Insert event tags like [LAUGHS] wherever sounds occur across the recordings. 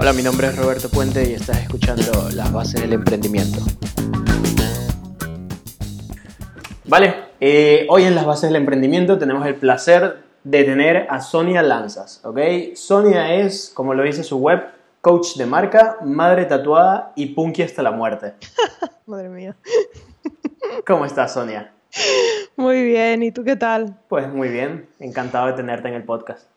Hola, mi nombre es Roberto Puente y estás escuchando Las Bases del Emprendimiento. Vale, eh, hoy en Las Bases del Emprendimiento tenemos el placer de tener a Sonia Lanzas, ¿ok? Sonia es, como lo dice su web, coach de marca, madre tatuada y punky hasta la muerte. [LAUGHS] Madre mía. ¿Cómo estás, Sonia? Muy bien, ¿y tú qué tal? Pues muy bien, encantado de tenerte en el podcast.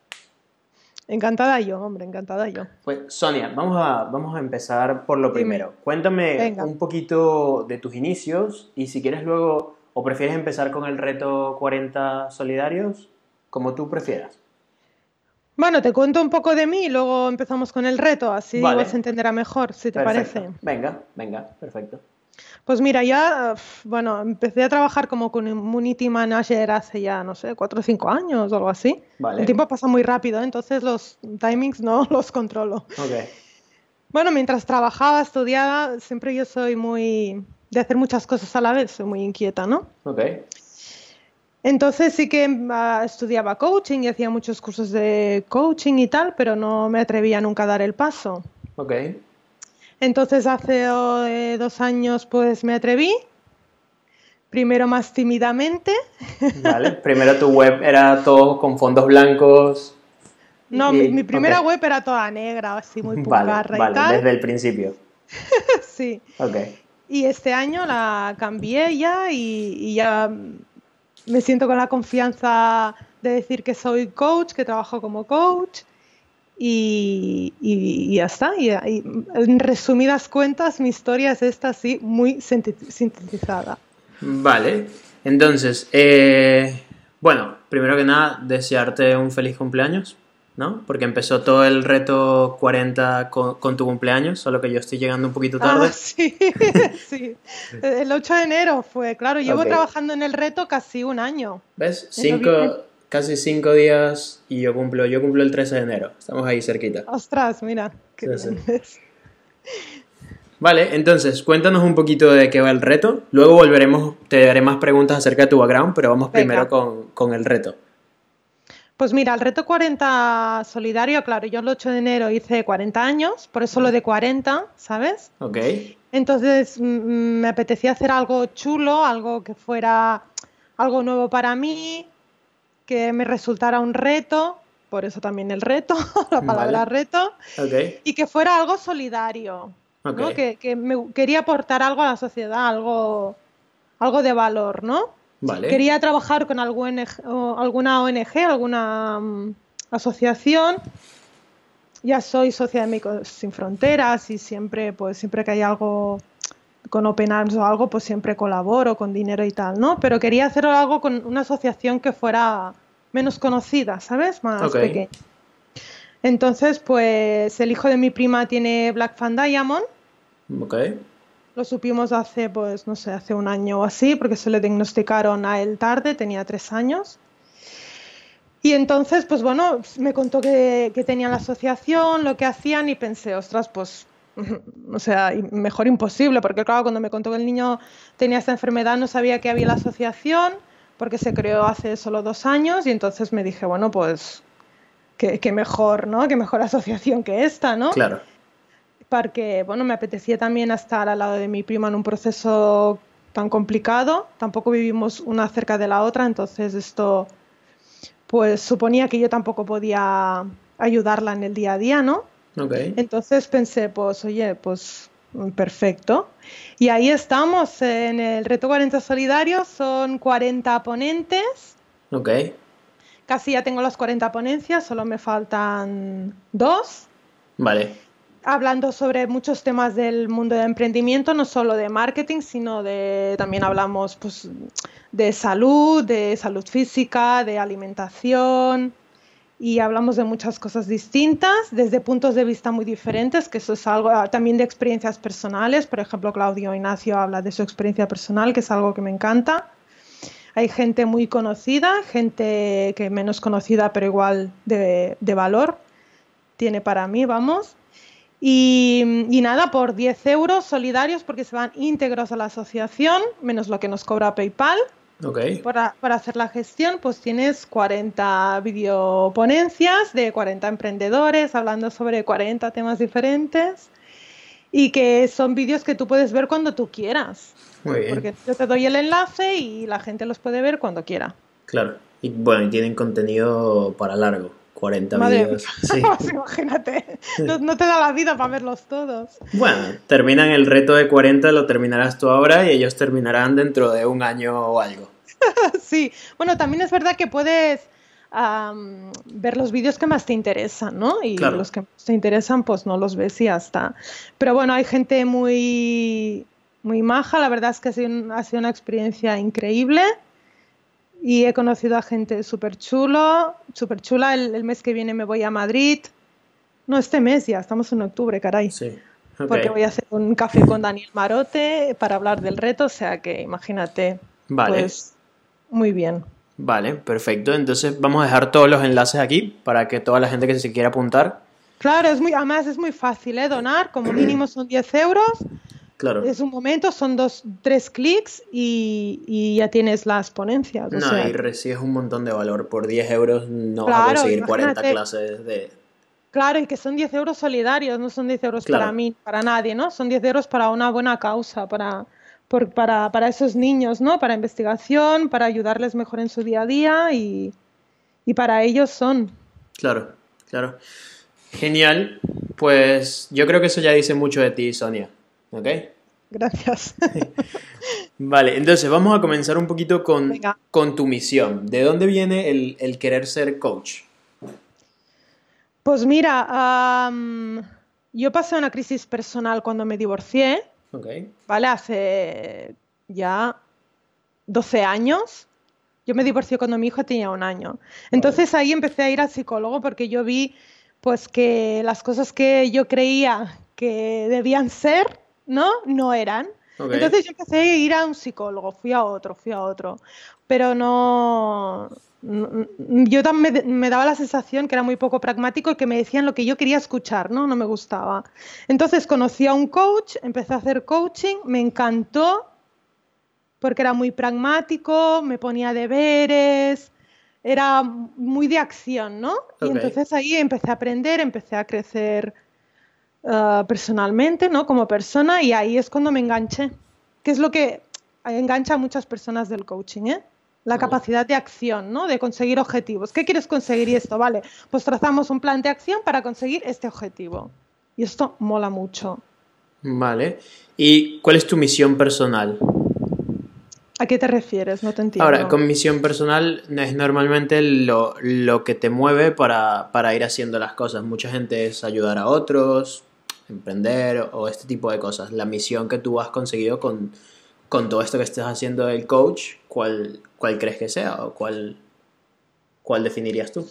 Encantada yo, hombre, encantada yo. Pues Sonia, vamos a, vamos a empezar por lo Dime. primero. Cuéntame Venga. un poquito de tus inicios y si quieres luego, o prefieres empezar con el reto 40 solidarios, como tú prefieras. Bueno, te cuento un poco de mí y luego empezamos con el reto, así Vale. se entenderá mejor, si te Perfecto. parece. Venga, venga, perfecto. Pues mira, ya, bueno, empecé a trabajar como community manager hace ya, no sé, cuatro o cinco años o algo así. Vale. El tiempo pasa muy rápido, entonces los timings no [LAUGHS] los controlo. Bueno, mientras trabajaba, estudiaba, siempre yo soy muy de hacer muchas cosas a la vez, soy muy inquieta, ¿no? ok, Entonces sí que ah, estudiaba coaching y hacía muchos cursos de coaching y tal, pero no me atrevía nunca a dar el paso. ok. Entonces hace eh, dos años pues me atreví, primero más tímidamente. [LAUGHS] Vale, primero tu web era todo con fondos blancos. No, y- mi, mi primera web era toda negra, así muy Vale, puncarra y vale, tal. desde el principio. [LAUGHS] Sí. Ok, Y este año la cambié ya y, y ya me siento con la confianza de decir que soy coach, que trabajo como coach y, y- y ya está. Y, y en resumidas cuentas, mi historia es esta así, muy sintetizada. vale. Entonces, eh, bueno, primero que nada, desearte un feliz cumpleaños, ¿no? Porque empezó todo el reto 40 con, con tu cumpleaños, solo que yo estoy llegando un poquito tarde. Ah, [LAUGHS] sí, [LAUGHS] sí. El 8 de enero fue, claro, llevo trabajando en el reto casi un año. ¿Ves? Cinco, casi cinco días y yo cumplo, yo cumplo el 13 de enero. Estamos ahí cerquita. Ostras, mira, qué Sí, bien. Vale, entonces cuéntanos un poquito de qué va el reto. Luego volveremos, te daré más preguntas acerca de tu background, pero vamos Venga. primero con, con el reto. Pues mira, el reto 40 solidario, claro, yo el 8 de enero hice 40 años, por eso lo de 40, ¿sabes? Ok, Entonces mm, mm, me apetecía hacer algo chulo, algo que fuera algo nuevo para mí, que me resultara un reto, por eso también el reto, [LAUGHS] la palabra Vale. reto, y que fuera algo solidario, ¿no? Que, que me quería aportar algo a la sociedad, algo, algo de valor, ¿no? vale. Quería trabajar con algún alguna ONG, alguna mm, asociación. Ya soy socia de Médicos Sin Fronteras y siempre, pues, siempre que hay algo con Open Arms o algo, pues siempre colaboro con dinero y tal, ¿no? Pero quería hacer algo con una asociación que fuera menos conocida, ¿sabes? Más Ok. pequeña. Entonces, pues el hijo de mi prima tiene Black Fan Diamond. Ok, Lo supimos hace, pues, no sé, hace un año o así, porque se le diagnosticaron a él tarde, tenía tres años. Y entonces, pues bueno, me contó que, que tenían la asociación, lo que hacían, y pensé, ostras, pues, o sea, mejor imposible, porque claro, cuando me contó que el niño tenía esta enfermedad, no sabía que había la asociación, porque se creó hace solo dos años, y entonces me dije, bueno, pues, qué, qué mejor, ¿no? Qué mejor asociación que esta, ¿no? claro. porque bueno, me apetecía también estar al lado de mi prima en un proceso tan complicado. Tampoco vivimos una cerca de la otra, entonces esto pues suponía que yo tampoco podía ayudarla en el día a día, ¿no? Entonces pensé, pues oye, pues perfecto. Y ahí estamos en el reto 40 solidario, son 40 ponentes. ok, Casi ya tengo las 40 ponencias, solo me faltan dos vale. hablando sobre muchos temas del mundo de emprendimiento, no solo de marketing, sino de también hablamos pues, de salud, de salud física, de alimentación y hablamos de muchas cosas distintas desde puntos de vista muy diferentes, que eso es algo ah, también de experiencias personales. Por ejemplo, Claudio Ignacio habla de su experiencia personal, que es algo que me encanta. Hay gente muy conocida, gente que menos conocida, pero igual de, de valor tiene para mí, vamos. Y, y nada, por 10 euros solidarios, porque se van íntegros a la asociación, menos lo que nos cobra PayPal. Ok. Para, para hacer la gestión, pues tienes 40 videoponencias de 40 emprendedores hablando sobre 40 temas diferentes y que son vídeos que tú puedes ver cuando tú quieras. Muy bien. Porque yo te doy el enlace y la gente los puede ver cuando quiera. Claro. Y bueno, y tienen contenido para largo. 40 Madre vídeos. mía. Sí. [LAUGHS] Pues imagínate, no, no te da la vida para verlos todos. Bueno, terminan el reto de 40, lo terminarás tú ahora y ellos terminarán dentro de un año o algo. [LAUGHS] Sí, bueno, también es verdad que puedes am, ver los vídeos que más te interesan, ¿no? Y Claro. los que más te interesan, pues no los ves y ya está. Pero bueno, hay gente muy, muy maja, la verdad es que ha sido, un- ha sido una experiencia increíble. Y he conocido a gente súper chulo, súper chula. El, el mes que viene me voy a Madrid. No, este mes ya, estamos en octubre, caray. Sí. Porque voy a hacer un café con Daniel Marote para hablar del reto, o sea que imagínate. Vale. Pues muy bien. Vale, perfecto. Entonces vamos a dejar todos los enlaces aquí para que toda la gente que se quiera apuntar. Claro, es muy, además es muy fácil, ¿eh? Donar, como [CLEARS THROAT] mínimo son 10 euros, Claro. es un momento, son dos, tres clics y, y ya tienes las ponencias. o No, sea, y recibes un montón de valor. Por 10 euros no vas a Claro, conseguir 40 imagínate. clases de... Claro, y que son 10 euros solidarios, no son 10 euros Claro. para mí, para nadie, ¿no? Son 10 euros para una buena causa, para, por- para, para esos niños, ¿no? Para investigación, para ayudarles mejor en su día a día y, y para ellos son. Claro, claro. Genial. Pues yo creo que eso ya dice mucho de ti, Sonia. ¿Ok? Gracias. [LAUGHS] Vale, entonces vamos a comenzar un poquito con, con tu misión. ¿De dónde viene el, el querer ser coach? Pues mira, am, yo pasé una crisis personal cuando me divorcié, Ok. ¿vale? Hace ya 12 años. Yo me divorcié cuando mi hijo tenía un año. Entonces ahí empecé a ir al psicólogo porque yo vi pues que las cosas que yo creía que debían ser, ¿no? No eran. Entonces yo empecé a ir a un psicólogo, fui a otro, fui a otro, pero no- yo también me, me daba la sensación que era muy poco pragmático y que me decían lo que yo quería escuchar, ¿no? No me gustaba. Entonces conocí a un coach, empecé a hacer coaching, me encantó porque era muy pragmático, me ponía deberes, era muy de acción, ¿no? Y entonces ahí empecé a aprender, empecé a crecer ah, personalmente, ¿no? Como persona y ahí es cuando me enganché, que es lo que engancha a muchas personas del coaching, ¿eh? La capacidad de acción, ¿no? De conseguir objetivos. ¿Qué quieres conseguir y esto? Vale, pues trazamos un plan de acción para conseguir este objetivo. Y esto mola mucho. Vale. ¿Y cuál es tu misión personal? ¿A qué te refieres? No te entiendo. Ahora, con misión personal es normalmente lo, lo que te mueve para, para ir haciendo las cosas. Mucha gente es ayudar a otros, emprender o este tipo de cosas. La misión que tú has conseguido con, con todo esto que estás haciendo del coach, ¿cuál, cuál crees que sea o cuál, cuál definirías tú?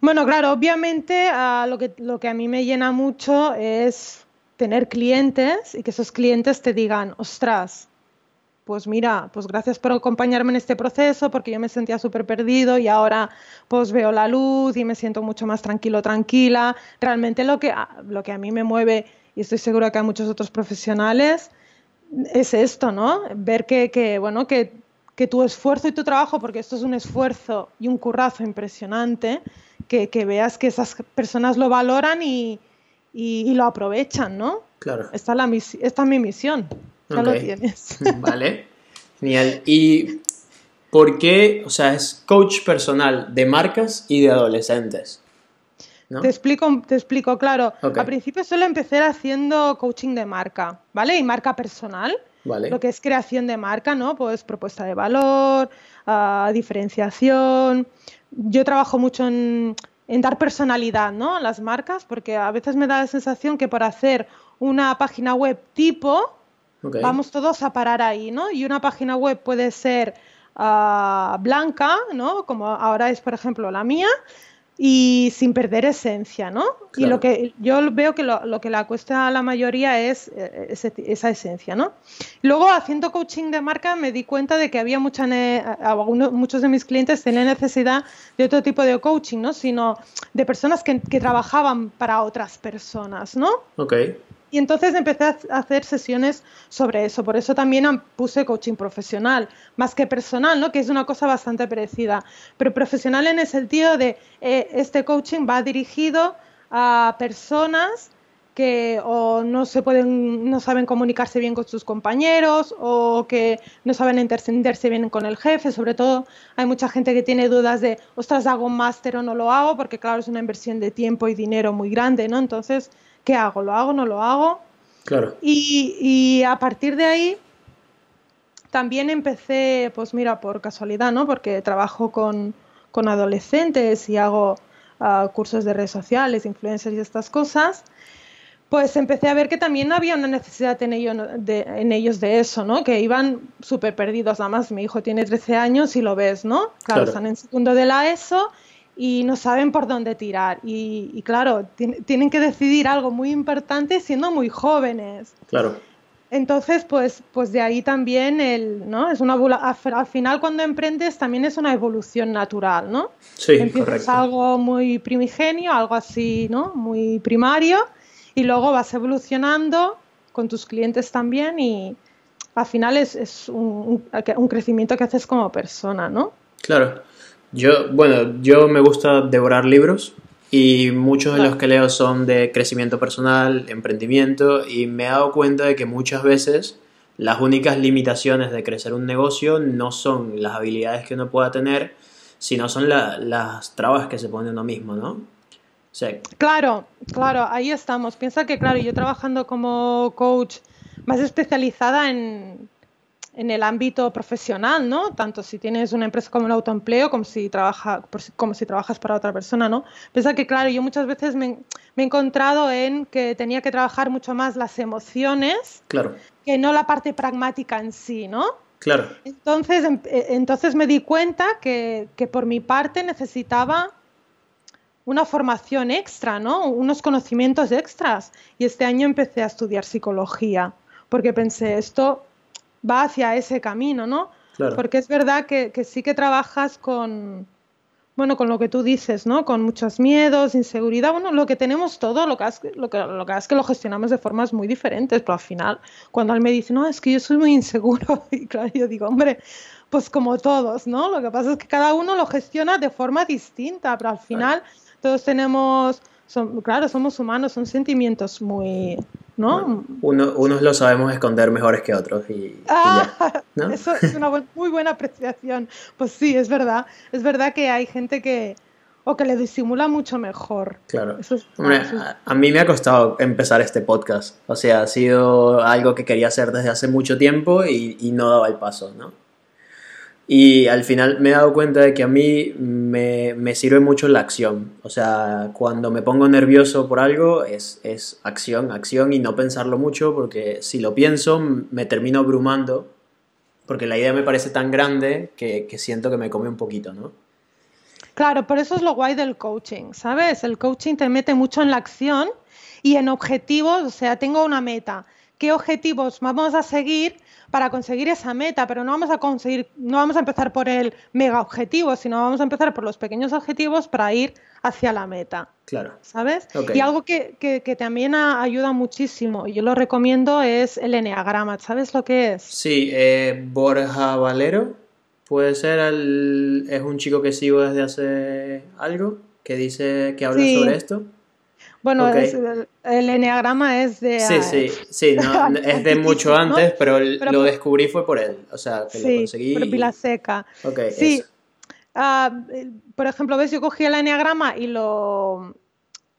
Bueno, claro, obviamente lo que, lo que a mí me llena mucho es tener clientes y que esos clientes te digan, ostras, pues mira, pues gracias por acompañarme en este proceso porque yo me sentía súper perdido y ahora pues veo la luz y me siento mucho más tranquilo, tranquila. Realmente lo que, lo que a mí me mueve, y estoy segura que a muchos otros profesionales, es esto, ¿no? Ver que, que, bueno, que, que tu esfuerzo y tu trabajo, porque esto es un esfuerzo y un currazo impresionante, que, que veas que esas personas lo valoran y, y- y lo aprovechan, ¿no? Claro. Esta es, la misi- esta es mi misión, ya lo Ok. tienes. [LAUGHS] Vale. Genial. ¿Y por qué? O sea, es coach personal de marcas y de adolescentes. ¿no? Te explico, te explico, claro. Ok. Al principio solo empecé haciendo coaching de marca, ¿vale? Y marca personal. Vale. Lo que es creación de marca, ¿no? Pues propuesta de valor, ah, diferenciación. Yo trabajo mucho en, en dar personalidad, ¿no? A las marcas, porque a veces me da la sensación que por hacer una página web tipo, vamos todos a parar ahí, ¿no? Y una página web puede ser ah, blanca, ¿no? Como ahora es, por ejemplo, la mía, y sin perder esencia, ¿no? Y Claro. lo que yo veo que lo, lo que le cuesta a la mayoría es eh, ese- esa esencia, ¿no? Luego, haciendo coaching de marca, me di cuenta de que había mucha algunos- muchos de mis clientes tenían necesidad de otro tipo de coaching, ¿no? Sino de personas que, que trabajaban para otras personas, ¿no? Ok. Y entonces empecé a hacer sesiones sobre eso. Por eso también puse coaching profesional, más que personal, ¿no? Que es una cosa bastante parecida. Pero profesional en el sentido de eh, este coaching va dirigido a personas que o no se pueden, no saben comunicarse bien con sus compañeros o que no saben entenderse bien con el jefe. Sobre todo hay mucha gente que tiene dudas de, ostras, hago un máster o no lo hago, porque claro, es una inversión de tiempo y dinero muy grande, ¿no? Entonces, ¿qué hago? ¿Lo hago? ¿No lo hago? Claro. Y, a partir de ahí también empecé, pues mira, por casualidad, ¿no? Porque trabajo con, adolescentes y hago ah, cursos de redes sociales, influencers y estas cosas pues empecé a ver que también había una necesidad en, ellos de eso, ¿no? Que iban súper perdidos. Además, mi hijo tiene 13 años y lo ves, ¿no? Claro, están en segundo de la ESO y no saben por dónde tirar. Y, claro, tienen que decidir algo muy importante siendo muy jóvenes. Claro. Entonces, pues, pues de ahí también el, ¿no? Es una al final cuando emprendes también es una evolución natural, ¿no? Sí, Empiezas algo muy primigenio, algo así, ¿no? Muy primario y luego vas evolucionando con tus clientes también y al final es, un, crecimiento que haces como persona, ¿no? Claro. Yo, bueno, yo me gusta devorar libros y muchos de los que leo son de crecimiento personal, emprendimiento y me he dado cuenta de que muchas veces las únicas limitaciones de crecer un negocio no son las habilidades que uno pueda tener, sino son las trabas que se pone uno mismo, ¿no? Claro, claro, ahí estamos. Piensa que, claro, yo trabajando como coach más especializada en, en el ámbito profesional, ¿no? Tanto si tienes una empresa como el autoempleo, como si, trabaja, como si trabajas para otra persona, ¿no? Piensa que, claro, yo muchas veces me, he encontrado en que tenía que trabajar mucho más las emociones claro. que no la parte pragmática en sí, ¿no? Claro. Entonces, em, eh, entonces me di cuenta que, que por mi parte necesitaba una formación extra, ¿no? Unos conocimientos extras. Y este año empecé a estudiar psicología, porque pensé, esto va hacia ese camino, ¿no? Porque es verdad que, sí que trabajas con, bueno, con lo que tú dices, ¿no? Con muchos miedos, inseguridad, bueno, lo que tenemos todo, lo que, es, lo que, lo que es que lo gestionamos de formas muy diferentes, pero al final, cuando él me dice, no, es que yo soy muy inseguro, [LAUGHS] y claro, yo digo, hombre, pues como todos, ¿no? Lo que pasa es que cada uno lo gestiona de forma distinta, pero al final todos tenemos, son, claro, somos humanos, son sentimientos muy, ¿no? unos lo sabemos esconder mejores que otros y, ah, [LAUGHS] Eso es una muy buena apreciación. Pues sí, es verdad. Es verdad que hay gente que o que le disimula mucho mejor. Claro. a, mí me ha costado empezar este podcast. O sea, ha sido algo que quería hacer desde hace mucho tiempo y, y no daba el paso, ¿no? Y al final me he dado cuenta de que a mí me, sirve mucho la acción. O sea, cuando me pongo nervioso por algo es, es, acción, acción y no pensarlo mucho porque si lo pienso me termino abrumando porque la idea me parece tan grande que, que siento que me come un poquito, ¿no? Claro, por eso es lo guay del coaching, ¿sabes? El coaching te mete mucho en la acción y en objetivos, o sea, tengo una meta. ¿Qué objetivos vamos a seguir? Para conseguir esa meta, pero no vamos a conseguir, no vamos a empezar por el mega objetivo, sino vamos a empezar por los pequeños objetivos para ir hacia la meta. Claro. ¿Sabes? Y algo que, que, también ayuda muchísimo, y yo lo recomiendo, es el enneagrama. ¿Sabes lo que es? Sí, eh, Borja Valero. Puede ser, es un chico que sigo desde hace algo, que dice que habla sobre esto. Bueno, el, enneagrama es de... Sí, sí, [LAUGHS] sí, es de mucho antes, pero, lo descubrí fue por él, o sea, que lo conseguí. por Pila Seca. sí. Ah, por ejemplo, ves, yo cogí el enneagrama y lo,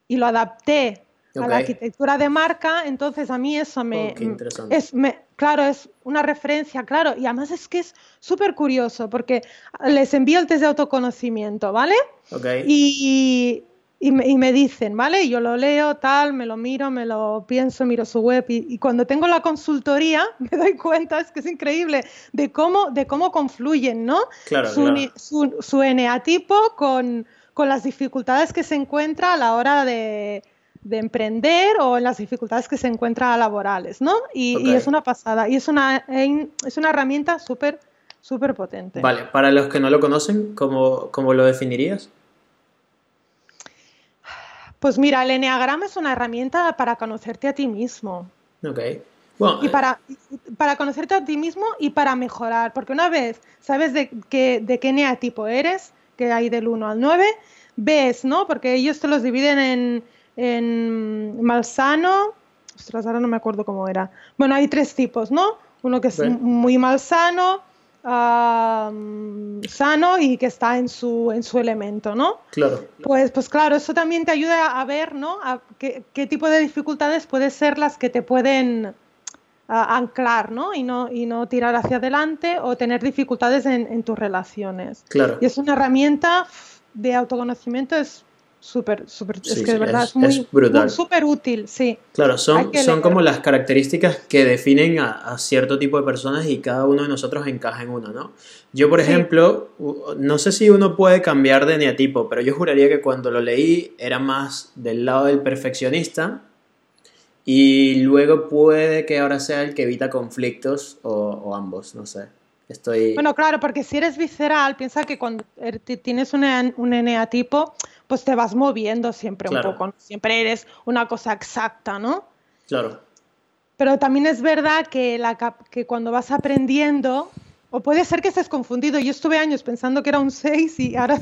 y lo adapté a la arquitectura de marca, entonces a mí eso me... Oh, es, me, claro, es una referencia, claro, y además es que es súper curioso porque les envío el test de autoconocimiento, ¿vale? Okay. Y, y me, dicen, ¿vale? Yo lo leo, tal, me lo miro, me lo pienso, miro su web y, cuando tengo la consultoría [LAUGHS] me doy cuenta, es que es increíble, de cómo, de cómo confluyen, ¿no? Claro, su, Su, su eneatipo con, con, las dificultades que se encuentra a la hora de, de, emprender o en las dificultades que se encuentra laborales, ¿no? Y, y es una pasada, y es una, es una herramienta súper, súper potente. Vale, para los que no lo conocen, ¿cómo, cómo lo definirías? Pues mira, el Enneagrama es una herramienta para conocerte a ti mismo. Ok. Bueno, y para, para conocerte a ti mismo y para mejorar, porque una vez sabes de, qué, de qué neatipo eres, que hay del 1 al 9, ves, ¿no? Porque ellos te los dividen en, en malsano, ostras, ahora no me acuerdo cómo era. Bueno, hay tres tipos, ¿no? Uno que es muy malsano, sano y que está en su, en su elemento, ¿no? Claro. Pues, pues claro, eso también te ayuda a ver, ¿no? A qué, tipo de dificultades pueden ser las que te pueden anclar, ¿no? Y, ¿no? y no tirar hacia adelante o tener dificultades en, en tus relaciones. Claro. Y es una herramienta de autoconocimiento, es súper, súper, es que de verdad es, muy, súper útil, sí. Claro, son, son como las características que definen a, cierto tipo de personas y cada uno de nosotros encaja en una, ¿no? Yo, por ejemplo, no sé si uno puede cambiar de neatipo, pero yo juraría que cuando lo leí era más del lado del perfeccionista y luego puede que ahora sea el que evita conflictos o, o ambos, no sé. Estoy... Bueno, claro, porque si eres visceral, piensa que cuando er, tienes un, un eneatipo, pues te vas moviendo siempre un poco, siempre eres una cosa exacta, ¿no? Claro. Pero también es verdad que, la, que cuando vas aprendiendo, o puede ser que estés confundido. Yo estuve años pensando que era un 6 y [LAUGHS] [LAUGHS] ahora,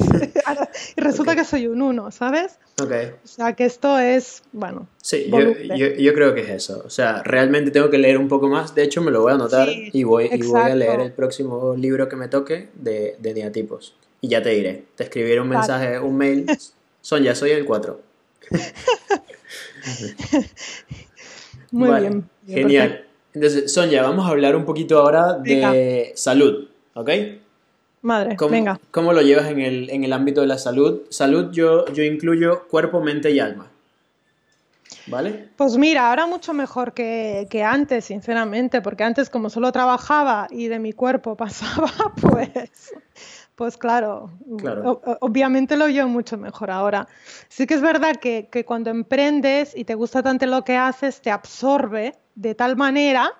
resulta que soy un 1, ¿sabes? Ok. O sea, que esto es, bueno. Sí, yo, yo, creo que es eso. O sea, realmente tengo que leer un poco más. De hecho, me lo voy a anotar y, voy, y voy a leer el próximo libro que me toque de, de diatipos. Y ya te diré. Te escribiré un mensaje, un mail. [LAUGHS] Sonia, soy el 4. [LAUGHS] Muy bien. Genial. Entonces, Sonia, vamos a hablar un poquito ahora de salud, ¿ok? Madre, ¿Cómo, venga. ¿Cómo lo llevas en el, en el ámbito de la salud? Salud yo, yo incluyo cuerpo, mente y alma. ¿Vale? Pues mira, ahora mucho mejor que, que, antes, sinceramente, porque antes como solo trabajaba y de mi cuerpo [LAUGHS] pasaba, pues, pues claro, obviamente lo llevo mucho mejor ahora. Sí que es verdad que, que cuando emprendes y te gusta tanto lo que haces, te absorbe de tal manera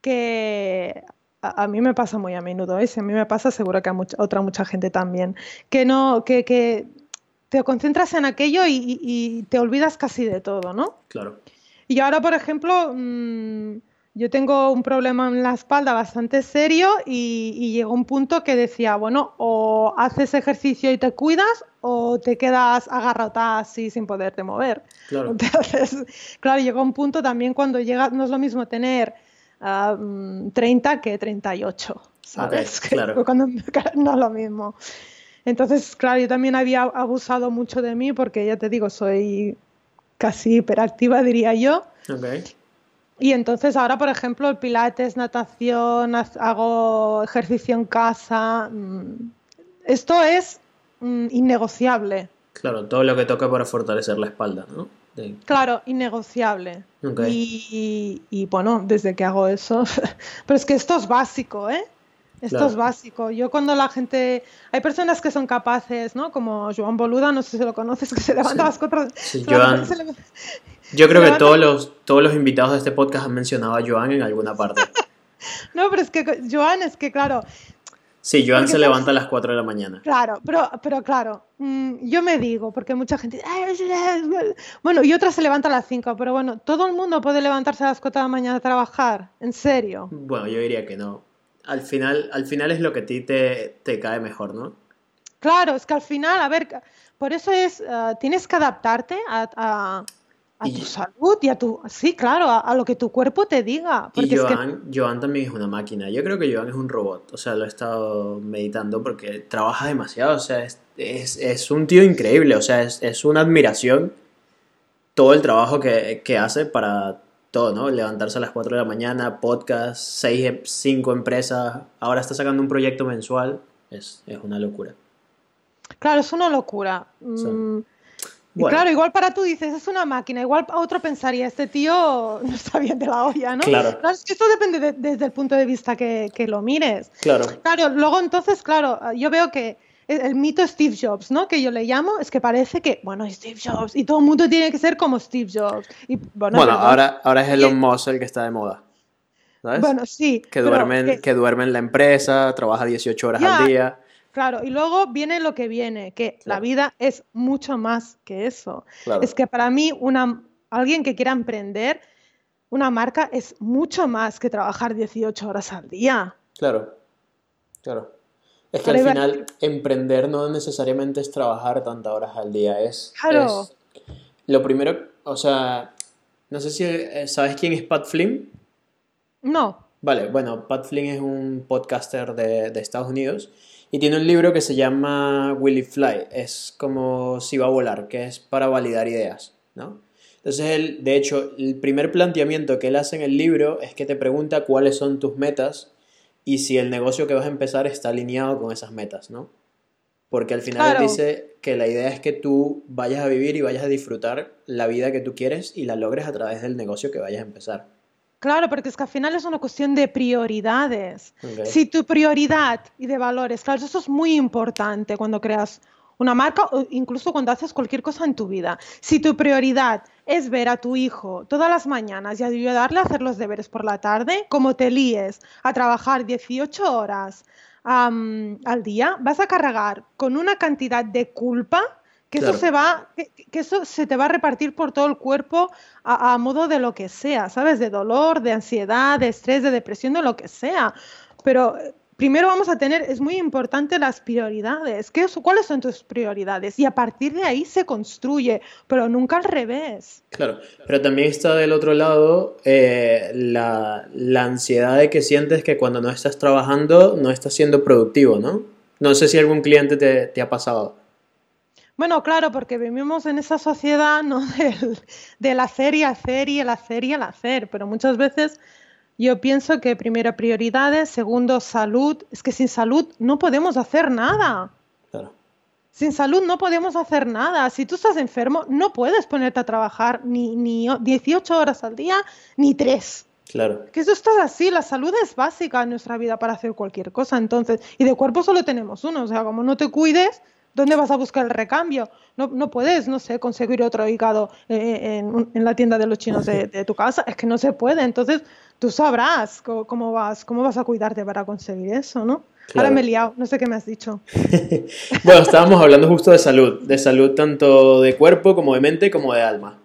que a, mí me pasa muy a menudo, ¿eh? si a mí me pasa, seguro que a otra mucha gente también, que no, que, que te concentras en aquello y, te olvidas casi de todo, ¿no? Claro. Y ahora, por ejemplo, mm, yo tengo un problema en la espalda bastante serio y, y, llegó un punto que decía, bueno, o haces ejercicio y te cuidas o te quedas agarrota así sin poderte mover. Claro. Entonces, [LAUGHS] claro, llegó un punto también cuando llega, no es lo mismo tener 30 que 38, ¿sabes? [LAUGHS] claro. Cuando, no es lo mismo. Entonces, claro, yo también había abusado mucho de mí porque ya te digo, soy casi hiperactiva, diría yo. Okay. Y entonces ahora, por ejemplo, el pilates, natación, hago ejercicio en casa. Mm, esto es mm, innegociable. Claro, todo lo que toca para fortalecer la espalda, ¿no? Claro, innegociable. Y, y, bueno, desde que hago eso, [LAUGHS] pero es que esto es básico, ¿eh? Esto es básico. Yo cuando la gente... Hay personas que son capaces, ¿no? Como Joan Boluda, no sé si lo conoces, que se levanta a las cuatro... Sí, Joan... Yo creo que todos los, todos los invitados de este podcast han mencionado a Joan en alguna parte. [LAUGHS] no, pero es que Joan es que, claro... Sí, Joan se levanta a las 4 de la mañana. Claro, pero, pero claro, mm, yo me digo, porque mucha gente... Bueno, y otra se levanta a las 5, pero bueno, ¿todo el mundo puede levantarse a las 4 de la mañana a trabajar? ¿En serio? Bueno, yo diría que no. Al final, al final es lo que a ti te, te cae mejor, ¿no? Claro, es que al final, a ver, por eso es, uh, tienes que adaptarte a, a tu salud y a tu... Sí, claro, a, lo que tu cuerpo te diga. y Joan, Joan también es una máquina. Yo creo que Joan es un robot. O sea, lo he estado meditando porque trabaja demasiado. O sea, es, es, es un tío increíble. O sea, es, es una admiración todo el trabajo que, que, hace para todo, ¿no? Levantarse a las 4 de la mañana, podcast, 6, 5 empresas. Ahora está sacando un proyecto mensual. Es, es una locura. Claro, es una locura. Mm, claro, igual para tú dices, es una máquina, igual otro pensaría, este tío [LAUGHS] no está bien de la olla, ¿no? Claro. es que esto depende desde el punto de vista que, que, lo mires. Claro. Claro, luego entonces, claro, yo veo que el mito Steve Jobs, ¿no? Que yo le llamo, es que parece que, bueno, Steve Jobs, y todo el mundo tiene que ser como Steve Jobs. Y, bueno, ahora, ahora es Elon Musk el que está de moda. ¿Sabes? Bueno, sí. Que duerme, que... duerme en la empresa, trabaja 18 horas al día. Claro, y luego viene lo que viene, que la vida es mucho más que eso. Es que para mí una, alguien que quiera emprender una marca es mucho más que trabajar 18 horas al día. Claro, claro. Es que al final emprender no necesariamente es trabajar tantas horas al día, es, claro. lo primero, o sea, no sé si eh, sabes quién es Pat Flynn. No. Vale, bueno, Pat Flynn es un podcaster de, de Estados Unidos y tiene un libro que se llama Willy Fly, es como si va a volar, que es para validar ideas, ¿no? Entonces, él, de hecho, el primer planteamiento que él hace en el libro es que te pregunta cuáles son tus metas y si el negocio que vas a empezar está alineado con esas metas, ¿no? Porque al final él dice que la idea es que tú vayas a vivir y vayas a disfrutar la vida que tú quieres y la logres a través del negocio que vayas a empezar. Claro, porque es que al final es una cuestión de prioridades. Si tu prioridad y de valores, claro, eso es muy importante cuando creas una marca o incluso cuando haces cualquier cosa en tu vida. Si tu prioridad es ver a tu hijo todas las mañanas y ayudarle a hacer los deberes por la tarde, como te líes a trabajar 18 horas al día, vas a cargar con una cantidad de culpa que eso se va, que, eso se te va a repartir por todo el cuerpo a, modo de lo que sea, ¿sabes? De dolor, de ansiedad, de estrés, de depresión, de lo que sea. Pero eh, primero vamos a tener, es muy importante las prioridades. ¿Qué, ¿Cuáles son tus prioridades? Y a partir de ahí se construye, pero nunca al revés. Claro, pero también está del otro lado eh, la, la ansiedad de que sientes que cuando no estás trabajando no estás siendo productivo, ¿no? No sé si algún cliente te, te ha pasado. Bueno, claro, porque vivimos en esa sociedad ¿no? [LAUGHS] del, del, hacer y hacer y el hacer y el hacer, pero muchas veces yo pienso que primero prioridades, segundo salud, es que sin salud no podemos hacer nada. Claro. Sin salud no podemos hacer nada. Si tú estás enfermo, no puedes ponerte a trabajar ni, ni 18 horas al día, ni 3. Claro. Que eso está así, la salud es básica en nuestra vida para hacer cualquier cosa, entonces, y de cuerpo solo tenemos uno, o sea, como no te cuides, ¿Dónde vas a buscar el recambio? No, no puedes, no sé, conseguir otro hígado eh, en, la tienda de los chinos de, tu casa. Es que no se puede. Entonces, tú sabrás cómo, vas, cómo vas a cuidarte para conseguir eso, ¿no? Ahora me he liado, no sé qué me has dicho. [LAUGHS] bueno, estábamos hablando justo de salud, de salud tanto de cuerpo como de mente como de alma.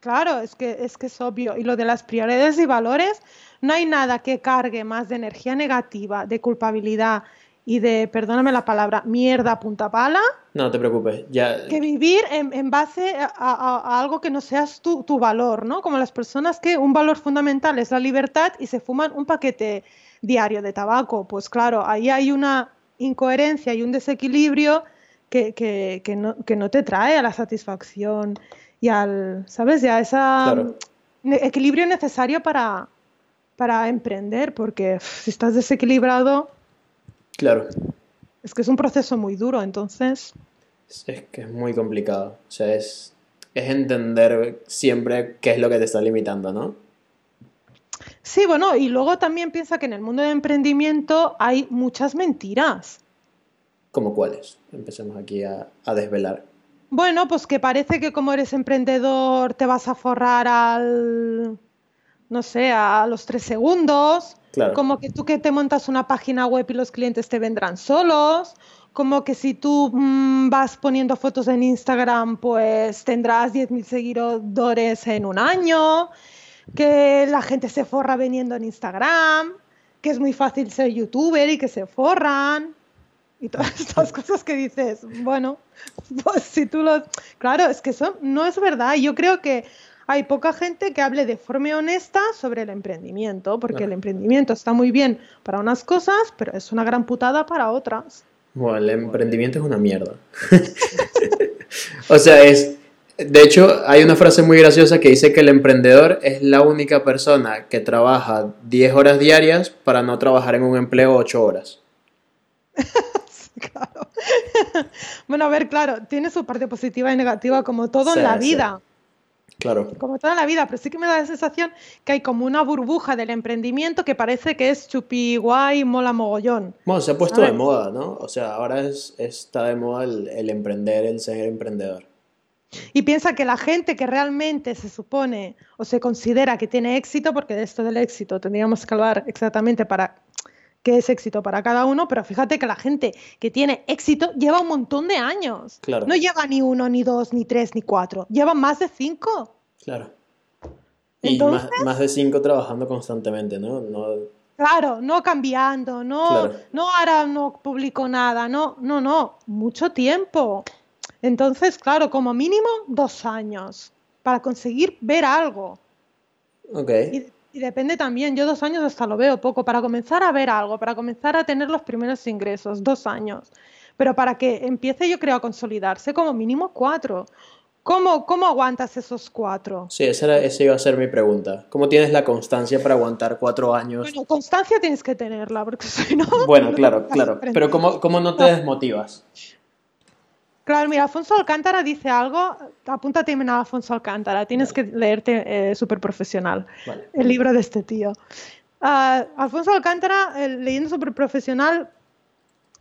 Claro, es que, es que es obvio. Y lo de las prioridades y valores, no hay nada que cargue más de energía negativa, de culpabilidad, y de, perdóname la palabra, mierda punta pala. No te preocupes, ya. Que vivir en, base a, algo que no seas tu, tu, valor, ¿no? Como las personas que un valor fundamental es la libertad y se fuman un paquete diario de tabaco. Pues claro, ahí hay una incoherencia y un desequilibrio que, que, que, no, que no, te trae a la satisfacción y al, ¿sabes? Ya ese equilibrio necesario para, para emprender, porque si estás desequilibrado Claro. Es que es un proceso muy duro, entonces. Es que es muy complicado. O sea, es, es entender siempre qué es lo que te está limitando, ¿no? Sí, bueno, y luego también piensa que en el mundo del emprendimiento hay muchas mentiras. ¿Como cuáles? Empecemos aquí a, a, desvelar. Bueno, pues que parece que como eres emprendedor te vas a forrar al, no sé, a los tres segundos, como que tú que te montas una página web y los clientes te vendrán solos, como que si tú mm, vas poniendo fotos en Instagram, pues tendrás 10.000 seguidores en un año, que la gente se forra veniendo en Instagram, que es muy fácil ser youtuber y que se forran. Y todas [LAUGHS] estas cosas que dices, bueno, [LAUGHS] pues si tú los... Claro, es que eso no es verdad. Yo creo que hay poca gente que hable de forma honesta sobre el emprendimiento, porque el emprendimiento está muy bien para unas cosas, pero es una gran putada para otras. Bueno, el emprendimiento es una mierda. [LAUGHS] o sea, es... De hecho, hay una frase muy graciosa que dice que el emprendedor es la única persona que trabaja 10 horas diarias para no trabajar en un empleo 8 horas. [LAUGHS] claro. [LAUGHS] bueno, a ver, claro, tiene su parte positiva y negativa como todo en la vida. Claro. Como toda la vida, pero sí que me da la sensación que hay como una burbuja del emprendimiento que parece que es chupi guay, mola mogollón. Bueno, se ha puesto de moda, ¿no? O sea, ahora es, está de moda el, emprender, el ser emprendedor. Y piensa que la gente que realmente se supone o se considera que tiene éxito, porque de esto del éxito tendríamos que hablar exactamente para qué es éxito para cada uno, pero fíjate que la gente que tiene éxito lleva un montón de años. Claro. No lleva ni uno, ni dos, ni tres, ni cuatro. Lleva más de cinco. Claro. Y Entonces- más, más de cinco trabajando constantemente, ¿no? no Claro, no cambiando, no, Claro. no ahora no publico nada, no, no, no, mucho tiempo. Entonces, claro, como mínimo dos años para conseguir ver algo. ok. Y, y depende también, yo dos años hasta lo veo poco, para comenzar a ver algo, para comenzar a tener los primeros ingresos, dos años. Pero para que empiece yo creo a consolidarse, como mínimo cuatro. ¿Cómo, cómo aguantas esos cuatro? Sí, esa, era- esa iba a ser mi pregunta. ¿Cómo tienes la constancia para aguantar cuatro años? Bueno, constancia tienes que tenerla, porque [LAUGHS] si no... Bueno, no claro, claro. Pero ¿cómo, cómo no te desmotivas? Claro, mira, Alfonso Alcántara dice algo, apúntate a Alfonso Alcántara, tienes que leerte Súper Profesional, Vale. el libro de este tío. Ah, Alfonso Alcántara, eh, leyendo Súper Profesional,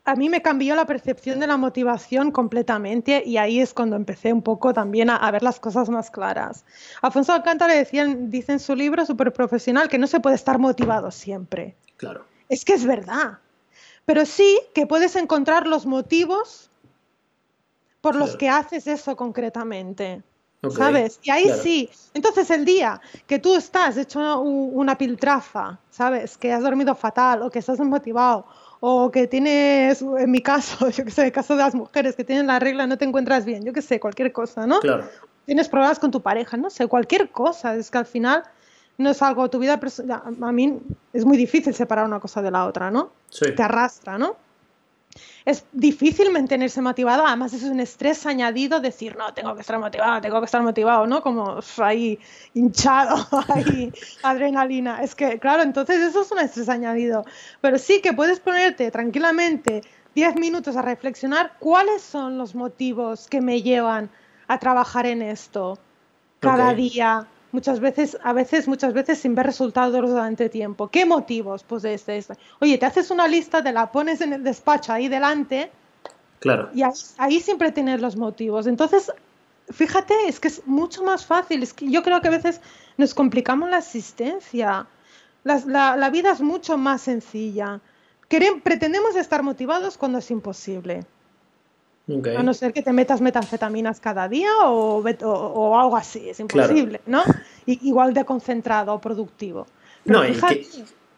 a mí me cambió la percepción de la motivación completamente y ahí es cuando empecé un poco también a, a ver las cosas más claras. Alfonso Alcántara decía, dice en su libro Súper Profesional que no se puede estar motivado siempre. Claro. Es que es verdad. Pero sí que puedes encontrar los motivos por los Claro. que haces eso concretamente. ¿Sabes? Y ahí claro. sí. Entonces el día que tú estás hecho una piltrafa, ¿sabes? Que has dormido fatal o que estás desmotivado o que tienes, en mi caso, [LAUGHS] yo que sé, el caso de las mujeres que tienen la regla, no te encuentras bien, yo que sé, cualquier cosa, ¿no? Claro. tienes problemas con tu pareja, no sé, cualquier cosa. Es que al final no es algo, tu vida personal, a mí es muy difícil separar una cosa de la otra, ¿no? Sí. Te arrastra, ¿no? Es difícil mantenerse motivado, además es un estrés añadido decir, no, tengo que estar motivado, tengo que estar motivado, ¿no? Como ahí hinchado, [LAUGHS] ahí adrenalina. Es que, claro, entonces eso es un estrés añadido. Pero sí que puedes ponerte tranquilamente 10 minutos a reflexionar cuáles son los motivos que me llevan a trabajar en esto cada día, muchas veces, a veces, muchas veces sin ver resultados durante tiempo. ¿Qué motivos? Pues este, este. Oye, te haces una lista, te la pones en el despacho ahí delante Claro. y ahí, ahí siempre tienes los motivos. Entonces, fíjate, es que es mucho más fácil. Es que yo creo que a veces nos complicamos la existencia. Las- la, la vida es mucho más sencilla. Querem- pretendemos estar motivados cuando es imposible. A no ser que te metas metanfetaminas cada día o, o- o algo así, es Claro. imposible, ¿no? Igual de concentrado o productivo. Pero No, y fíjate, que,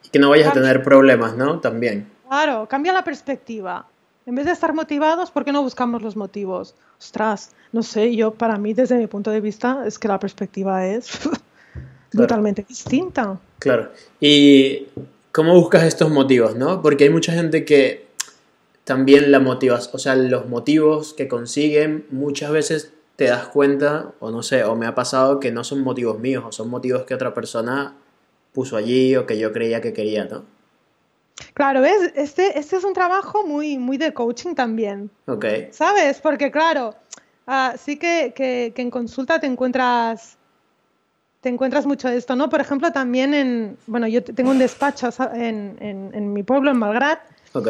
y que no vayas a tener problemas, ¿no? También. claro, cambia la perspectiva. En vez de estar motivados, ¿por qué no buscamos los motivos? Ostras, no sé, yo para mí desde mi punto de vista es que la perspectiva es [LAUGHS] totalmente distinta. Claro. ¿Y cómo buscas estos motivos, no? Porque hay mucha gente que también la motivas, o sea, los motivos que consiguen muchas veces te das cuenta, o no sé, o me ha pasado que no son motivos míos, o son motivos que otra persona puso allí o que yo creía que quería, ¿no? Claro, ¿ves? Este, este es un trabajo muy, muy de coaching también. Ok, ¿Sabes? Porque claro, ah, sí que, que- que en consulta te encuentras, te encuentras mucho de esto, ¿no? Por ejemplo, también en, bueno, yo te- tengo un despacho en, en- en mi pueblo, en Malgrat, ok,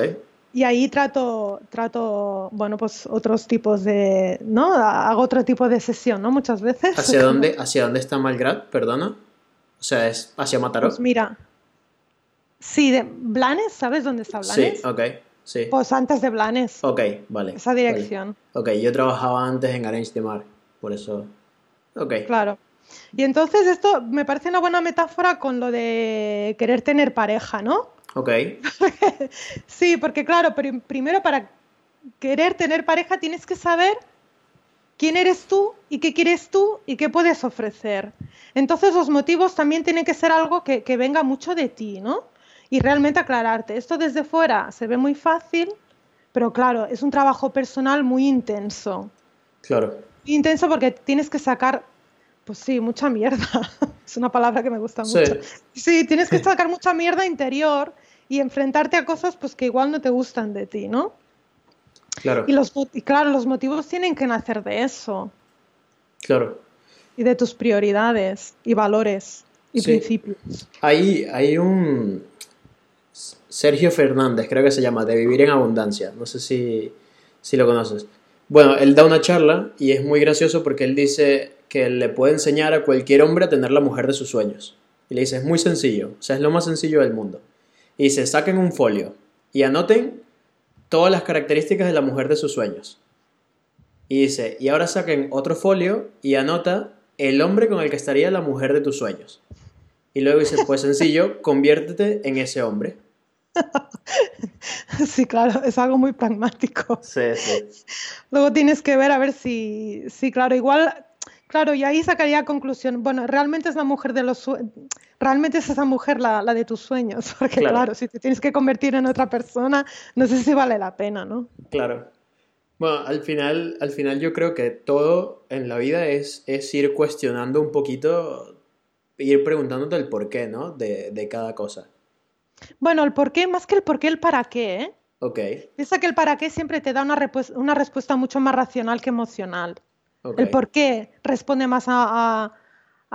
y ahí trato, trato, bueno, pues otros tipos de, ¿no? Hago otro tipo de sesión, ¿no? Muchas veces. ¿Hacia [LAUGHS] dónde, hacia dónde está Malgrat? Perdona. O sea, es hacia Mataró. Pues mira, sí, de Blanes, ¿sabes dónde está Sí, Blanes? ok, sí. Pues antes de Blanes, Ok, vale. esa vale. dirección. Ok, yo trabajaba antes en Arenys de Mar, por eso. Ok, Claro. Y entonces esto me parece una buena metáfora con lo de querer tener pareja, ¿no? Ok, [LAUGHS] Sí, porque claro, prim- primero para querer tener pareja tienes que saber quién eres tú y qué quieres tú y qué puedes ofrecer. Entonces los motivos también tienen que ser algo que, que venga mucho de ti, ¿no? Y realmente aclararte. Esto desde fuera se ve muy fácil, pero claro, es un trabajo personal muy intenso. claro. Muy intenso porque tienes que sacar, pues sí, mucha mierda. [LAUGHS] Es una palabra que me gusta Sí. mucho. Sí, tienes que [LAUGHS] sacar mucha mierda interior y enfrentarte a cosas pues que igual no te gustan de ti, ¿no? Claro, Y, los, y claro, los motivos tienen que nacer de eso claro. y de tus prioridades y valores y Sí. principios. Hay, hay un Sergio Fernández, creo que se llama, de Vivir en Abundancia. No sé si, si lo conoces. Bueno, él da una charla y es muy gracioso porque él dice que le puede enseñar a cualquier hombre a tener la mujer de sus sueños. Y le dice, es muy sencillo, o sea, es lo más sencillo del mundo. Y dice, saquen un folio y anoten todas las características de la mujer de sus sueños. Y dice, y ahora saquen otro folio y anota el hombre con el que estaría la mujer de tus sueños. Y luego dice, pues sencillo, [LAUGHS] conviértete en ese hombre. [LAUGHS] Sí, claro, es algo muy pragmático. Sí, sí. Luego tienes que ver a ver si, sí, claro, igual, claro, y ahí sacaría conclusión. Bueno, realmente es la mujer de los sue- realmente es esa mujer la, la de tus sueños, [LAUGHS] porque Claro. claro. si te tienes que convertir en otra persona, no sé si vale la pena, ¿no? Claro. Bueno, al final, al final yo creo que todo en la vida es, es ir cuestionando un poquito, ir preguntándote el porqué, ¿no? De, de cada cosa. Bueno, el por qué, más que el por qué, el para qué, ¿eh? Ok, Piensa que el para qué siempre te da una, una respuesta mucho más racional que emocional. ok. El por qué responde más a, a-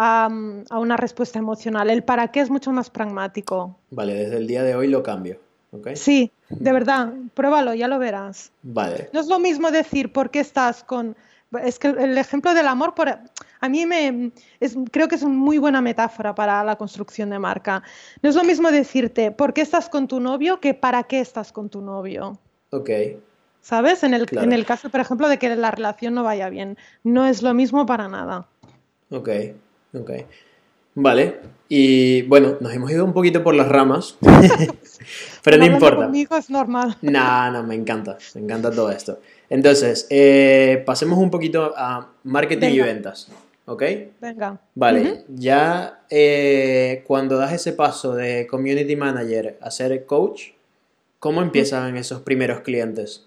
a, mm, a una respuesta emocional. El para qué es mucho más pragmático. Vale, desde el día de hoy lo cambio. Ok. Sí, de verdad, pruébalo, ya lo verás. Vale. No es lo mismo decir por qué estás con... Es que el ejemplo del amor, por... a mí me... Es, creo que es una muy buena metáfora para la construcción de marca. No es lo mismo decirte por qué estás con tu novio que para qué estás con tu novio. Ok. ¿Sabes? En el, Claro. en el caso, por ejemplo, de que la relación no vaya bien. No es lo mismo para nada. Ok. Ok. Vale. Y bueno, nos hemos ido un poquito por las ramas. [LAUGHS] Pero no importa. Conmigo es normal. No, no, me encanta, me encanta todo esto. Entonces, eh, pasemos un poquito a marketing y ventas, ¿ok? Venga. Vale, ya eh, cuando das ese paso de community manager a ser coach, ¿cómo empiezan esos primeros clientes?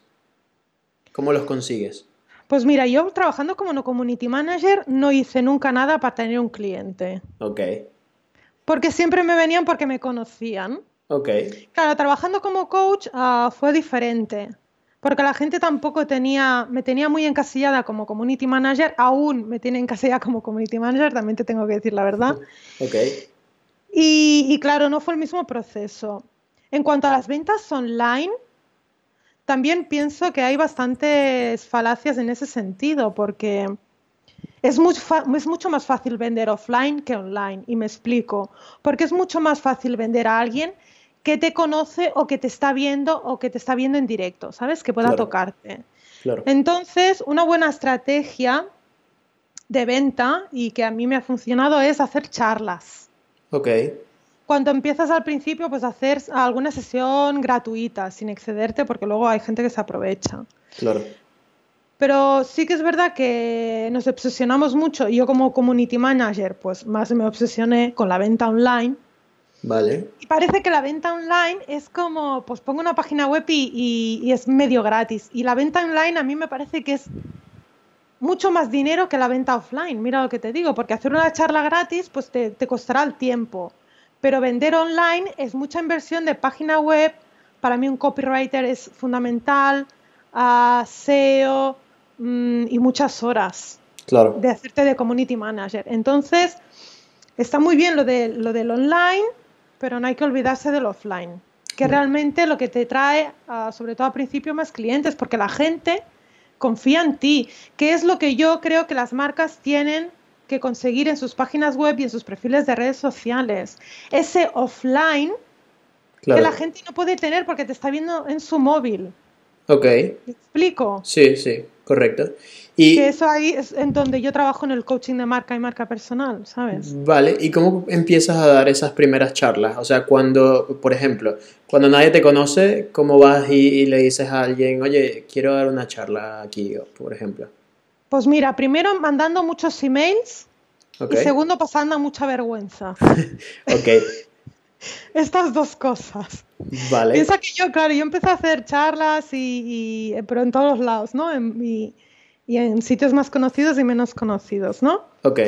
¿Cómo los consigues? Pues mira, yo trabajando como no community manager no hice nunca nada para tener un cliente. Ok, Porque siempre me venían porque me conocían. ok, Claro, trabajando como coach ah, fue diferente, porque la gente tampoco tenía, me tenía muy encasillada como community manager, aún me tiene encasillada como community manager, también te tengo que decir la verdad. [LAUGHS] ok, Y, y claro, no fue el mismo proceso. En cuanto a las ventas online, también pienso que hay bastantes falacias en ese sentido, porque es, muy fa- es mucho más fácil vender offline que online. Y me explico. Porque es mucho más fácil vender a alguien que te conoce o que te está viendo o que te está viendo en directo, ¿sabes? Que pueda Claro. tocarte. claro, Entonces, una buena estrategia de venta y que a mí me ha funcionado es hacer charlas. ok, Cuando empiezas al principio, pues hacer alguna sesión gratuita, sin excederte, porque luego hay gente que se aprovecha. claro, Pero sí que es verdad que nos obsesionamos mucho. y Yo como community manager, pues más me obsesioné con la venta online. vale, Y parece que la venta online es como, pues pongo una página web y, y- y es medio gratis. Y la venta online a mí me parece que es mucho más dinero que la venta offline. Mira lo que te digo, porque hacer una charla gratis, pues te, te costará el tiempo. Pero vender online es mucha inversión de página web. Para mí un copywriter es fundamental, ah, SEO mm, y muchas horas claro, de hacerte de community manager. Entonces, está muy bien lo, de, lo del online, pero no hay que olvidarse del offline, que realmente lo que te trae, ah, sobre todo al principio, más clientes, porque la gente confía en ti, que es lo que yo creo que las marcas tienen que conseguir en sus páginas web y en sus perfiles de redes sociales. Ese offline claro, que la gente no puede tener porque te está viendo en su móvil. ok, ¿Me explico? sí, sí, correcto. Y, Que eso ahí es en donde yo trabajo en el coaching de marca y marca personal, ¿sabes? Vale, ¿y cómo empiezas a dar esas primeras charlas? O sea, cuando, por ejemplo, cuando nadie te conoce, ¿cómo vas y, y le dices a alguien, oye, quiero dar una charla aquí, por ejemplo? Pues mira, primero mandando muchos emails y segundo pasando mucha vergüenza. [LAUGHS] ok, [LAUGHS] Estas dos cosas. vale, Piensa que yo, claro, yo empecé a hacer charlas y, y- pero en todos los lados, ¿no? En- y, y en sitios más conocidos y menos conocidos, ¿no? ok,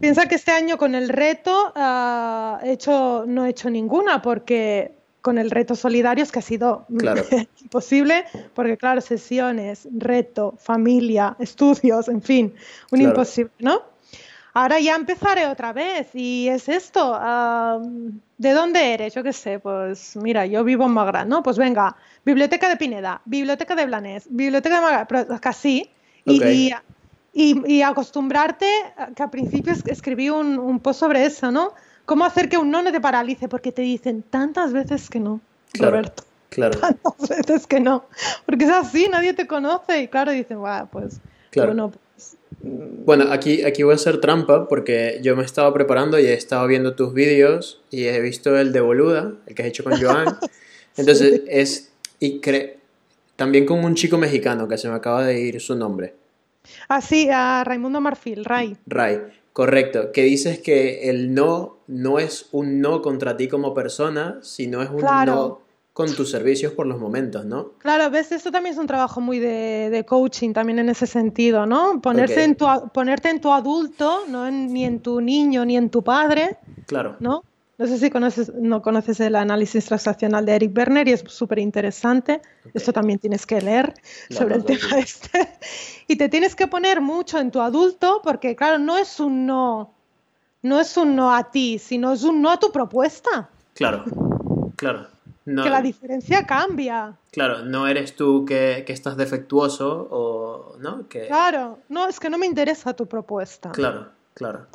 Piensa que este año con el reto ah, he hecho, no he hecho ninguna porque con el reto solidarios que ha sido Claro. [LAUGHS] imposible, porque claro, sesiones, reto, familia, [LAUGHS] estudios, en fin, un Claro. imposible, ¿no? Ahora ya empezaré otra vez y es esto. ah, ¿De dónde eres? Yo qué sé, pues mira, yo vivo en Magrán, ¿no? Pues venga, Biblioteca de Pineda, Biblioteca de Blanes, Biblioteca de Magrán, pero casi. Y, Ok. y- y, y acostumbrarte, que al principio es- escribí un, un post sobre eso, ¿no? ¿Cómo hacer que un no no te paralice? Porque te dicen tantas veces que no, Claro, Roberto. Claro, Tantas veces que no. Porque es así, nadie te conoce. Y claro, dicen, "Buah, pues, Claro. bueno, pues, Bueno, aquí, aquí voy a hacer trampa porque yo me estaba preparando y he estado viendo tus vídeos y he visto el de Boluda, el que has hecho con [LAUGHS] Joan. Entonces es... Y cre- también con un chico mexicano que se me acaba de ir su nombre. así, a Raimundo Marfil, Ray. Ray, correcto. Que dices que el no no es un no contra ti como persona, sino es un Claro. no con tus servicios por los momentos, ¿no? Claro, ves, esto también es un trabajo muy de, de coaching también en ese sentido, ¿no? Ponerse en tu, ponerte en tu adulto, no en- ni en tu niño ni en tu padre, Claro. ¿no? No sé si conoces, no conoces el análisis transaccional de Eric Berner y es súper interesante. Esto también tienes que leer sobre el tema este. Y te tienes que poner mucho en tu adulto porque, claro, no es un no, no es un no a ti, sino es un no a tu propuesta. Claro. Claro. No, Que la diferencia cambia. claro, no eres tú que, que estás defectuoso o... ¿No? Que, Claro, no, es que no me interesa tu propuesta. Claro, claro.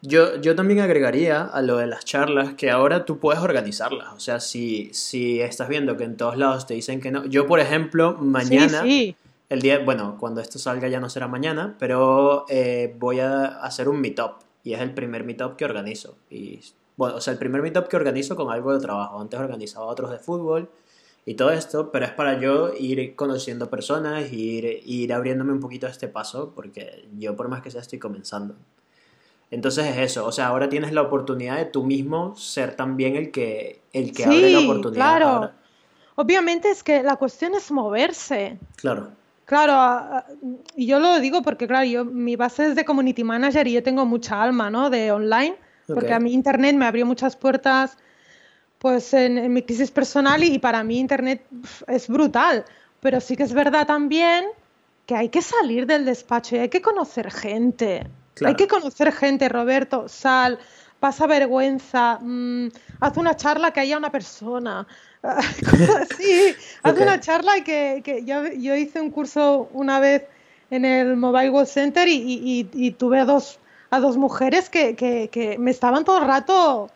Yo, yo también agregaría a lo de las charlas que ahora tú puedes organizarlas. O sea, si, si estás viendo que en todos lados te dicen que no. Yo, por ejemplo, mañana, Sí, sí. el día, bueno, cuando esto salga ya no será mañana, pero eh, voy a hacer un meetup. Y es el primer meetup que organizo. Y, bueno, o sea, el primer meetup que organizo con algo de trabajo. Antes organizaba otros de fútbol y todo esto, pero es para yo ir conociendo personas, ir, ir abriéndome un poquito a este paso, porque yo por más que sea estoy comenzando. Entonces es eso, o sea, ahora tienes la oportunidad de tú mismo ser también el que, el que abre la Sí, oportunidad. claro. ahora. Obviamente es que la cuestión es moverse. Claro, Claro, y yo lo digo porque, claro, yo, mi base es de community manager y yo tengo mucha alma, ¿no? De online, porque a mí Internet me abrió muchas puertas, pues, en, en mi crisis personal y, y para mí Internet es brutal. Pero sí que es verdad también que hay que salir del despacho y hay que conocer gente. Claro. Hay que conocer gente, Roberto, sal, pasa vergüenza, mm, haz una charla que haya una persona. [LAUGHS] Así, [LAUGHS] haz una charla y que, que yo, yo hice un curso una vez en el Mobile World Center y, y- y- y tuve a dos, a dos mujeres que, que- que me estaban todo el rato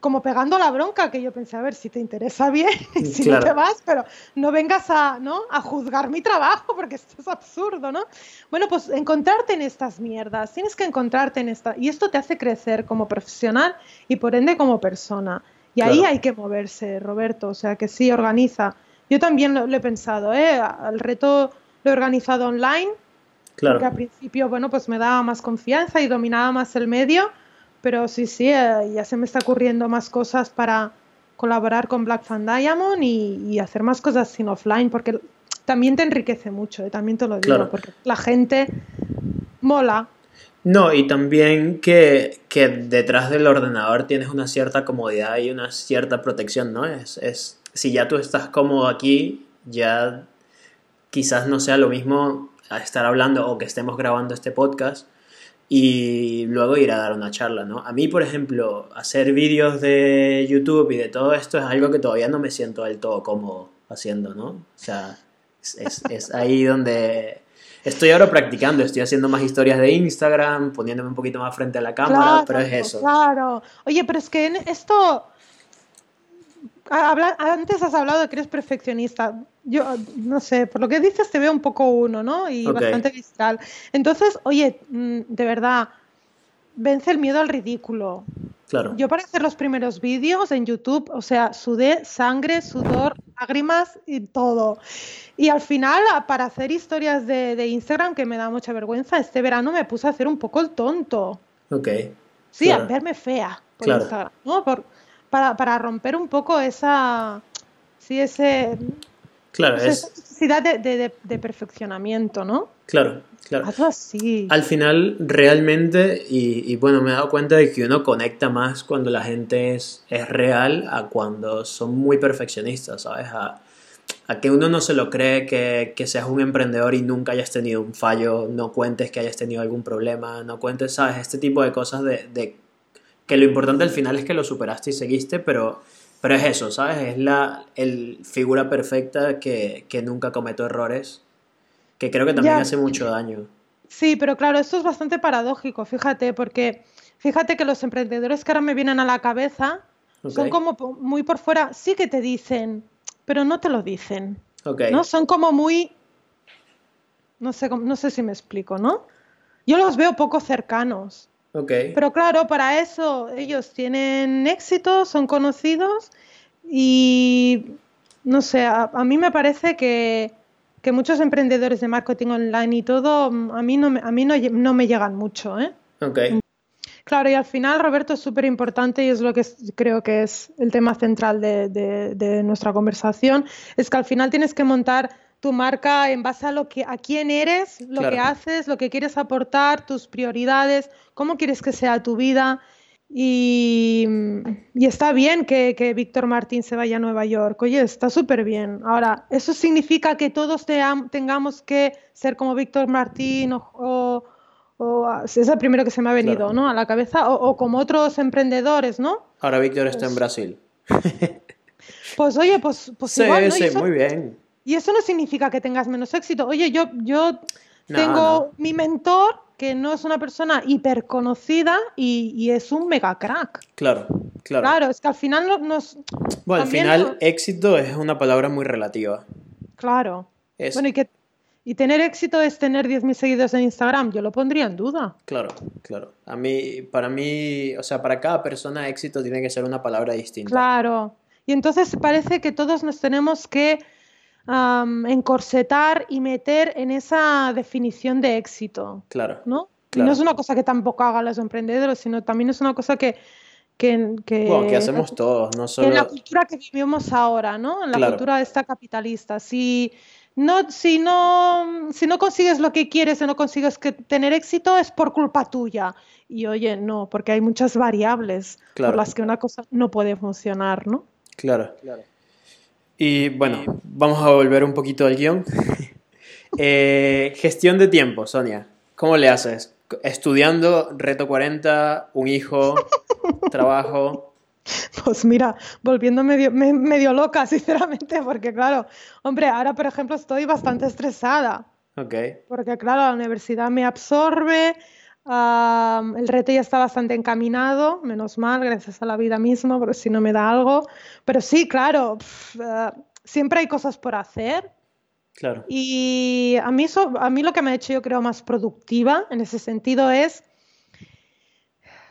como pegando la bronca, que yo pensé, a ver, si te interesa bien, [LAUGHS] si Claro. no te vas, pero no vengas a, ¿no? a juzgar mi trabajo, [LAUGHS] porque esto es absurdo, ¿no? Bueno, pues encontrarte en estas mierdas, tienes que encontrarte en esta, y esto te hace crecer como profesional y por ende como persona. Y ahí Claro. hay que moverse, Roberto, o sea que sí, organiza. Yo también lo, lo he pensado, ¿eh? Al reto lo he organizado online, claro. porque al principio, bueno, pues me daba más confianza y dominaba más el medio, pero sí, sí, eh, ya se me está ocurriendo más cosas para colaborar con Black Fan Diamond y, y hacer más cosas sin offline, porque también te enriquece mucho, eh, también te lo digo, Claro. porque la gente mola. No, y también que, que detrás del ordenador tienes una cierta comodidad y una cierta protección, ¿no? Es, es, si ya tú estás cómodo aquí, ya quizás no sea lo mismo a estar hablando o que estemos grabando este podcast y luego ir a dar una charla, ¿no? A mí, por ejemplo, hacer vídeos de YouTube y de todo esto es algo que todavía no me siento del todo cómodo haciendo, ¿no? O sea, es, es, es ahí donde estoy ahora practicando, estoy haciendo más historias de Instagram, poniéndome un poquito más frente a la cámara, Claro, pero es eso. Claro. Oye, pero es que en esto. habla- Antes has hablado de que eres perfeccionista. Yo, no sé, por lo que dices te veo un poco uno, ¿no? Y Ok. bastante visceral. Entonces, oye, mm, de verdad, vence el miedo al ridículo. Claro, Yo para hacer los primeros vídeos en YouTube, o sea, sudé sangre, sudor, lágrimas y todo. Y al final, para hacer historias de, de Instagram, que me da mucha vergüenza, este verano me puse a hacer un poco el tonto. ok. Sí, Claro. a verme fea por Claro. Instagram, ¿no? Por- para, para romper un poco esa, sí, ese, Claro, esa es, necesidad de, de- de- de perfeccionamiento, ¿no? claro, claro. Hazlo así. Al final, realmente, y, y bueno, me he dado cuenta de que uno conecta más cuando la gente es, es real a cuando son muy perfeccionistas, ¿sabes? A, a que uno no se lo cree que, que seas un emprendedor y nunca hayas tenido un fallo, no cuentes que hayas tenido algún problema, no cuentes, ¿sabes? Este tipo de cosas de, de que lo importante al final es que lo superaste y seguiste, pero, pero es eso, ¿sabes? Es la el figura perfecta que, que nunca cometió errores, que creo que también Ya. hace mucho daño. Sí, pero claro, esto es bastante paradójico, fíjate, porque fíjate que los emprendedores que ahora me vienen a la cabeza son como muy por fuera, sí que te dicen, pero no te lo dicen, Ok. ¿no? Son como muy, no sé, no sé si me explico, ¿no? Yo los veo poco cercanos. Ok. Pero claro, para eso ellos tienen éxito, son conocidos y no sé, a, a mí me parece que, que muchos emprendedores de marketing online y todo, a mí no me, a mí no, no me llegan mucho, ¿eh? Ok. Claro, y al final, Roberto, es súper importante y es lo que es- creo que es el tema central de, de- de nuestra conversación, es que al final tienes que montar tu marca en base a lo que, a quién eres, lo Claro. que haces, lo que quieres aportar, tus prioridades, cómo quieres que sea tu vida. Y, y está bien que, que Víctor Martín se vaya a Nueva York. Oye, está súper bien. Ahora, ¿eso significa que todos team- tengamos que ser como Víctor Martín o, o- o a- es el primero que se me ha venido, Claro. ¿no? A la cabeza, o, o como otros emprendedores, ¿no? Ahora Víctor está en Brasil. Pues oye, pues, pues Sí, igual, ¿no? sí, eso- muy bien. Y eso no significa que tengas menos éxito. Oye, yo, yo No, tengo no. mi mentor, que no es una persona hiper conocida y, y es un mega crack. Claro, claro. Claro, es que al final no- nos... Bueno, al final, éxito es una palabra muy relativa. Claro. Es- Bueno, y que y tener éxito es tener 10.000 seguidores en Instagram, yo lo pondría en duda. Claro, claro. A mí, para mí, o sea, para cada persona éxito tiene que ser una palabra distinta. Claro. Y entonces parece que todos nos tenemos que am, encorsetar y meter en esa definición de éxito. Claro. ¿no? Y Claro. no es una cosa que tampoco hagan los emprendedores, sino también es una cosa que, que, que- Bueno, que hacemos todos, no que en la solo... cultura que vivimos ahora, ¿no? En la Claro. cultura esta capitalista. Si no, si no, si no consigues lo que quieres y no consigues que tener éxito, es por culpa tuya. Y oye, no, porque hay muchas variables Claro. por las que una cosa no puede funcionar, ¿no? Claro. Y bueno, vamos a volver un poquito al guion. [LAUGHS] Eh, gestión de tiempo, Sonia. ¿Cómo le haces? Estudiando, reto 40, un hijo, [LAUGHS] trabajo. Pues mira, volviendo medio, me- medio loca, [LAUGHS] sinceramente, porque claro, hombre, ahora por ejemplo estoy bastante estresada. Ok, Porque claro, la universidad me absorbe, el reto ya está bastante encaminado, menos mal, gracias a la vida misma, porque si no me da algo. Pero sí, claro, eh, siempre hay cosas por hacer. claro. Y a mí, a mí lo que me ha hecho, yo creo, más productiva en ese sentido es,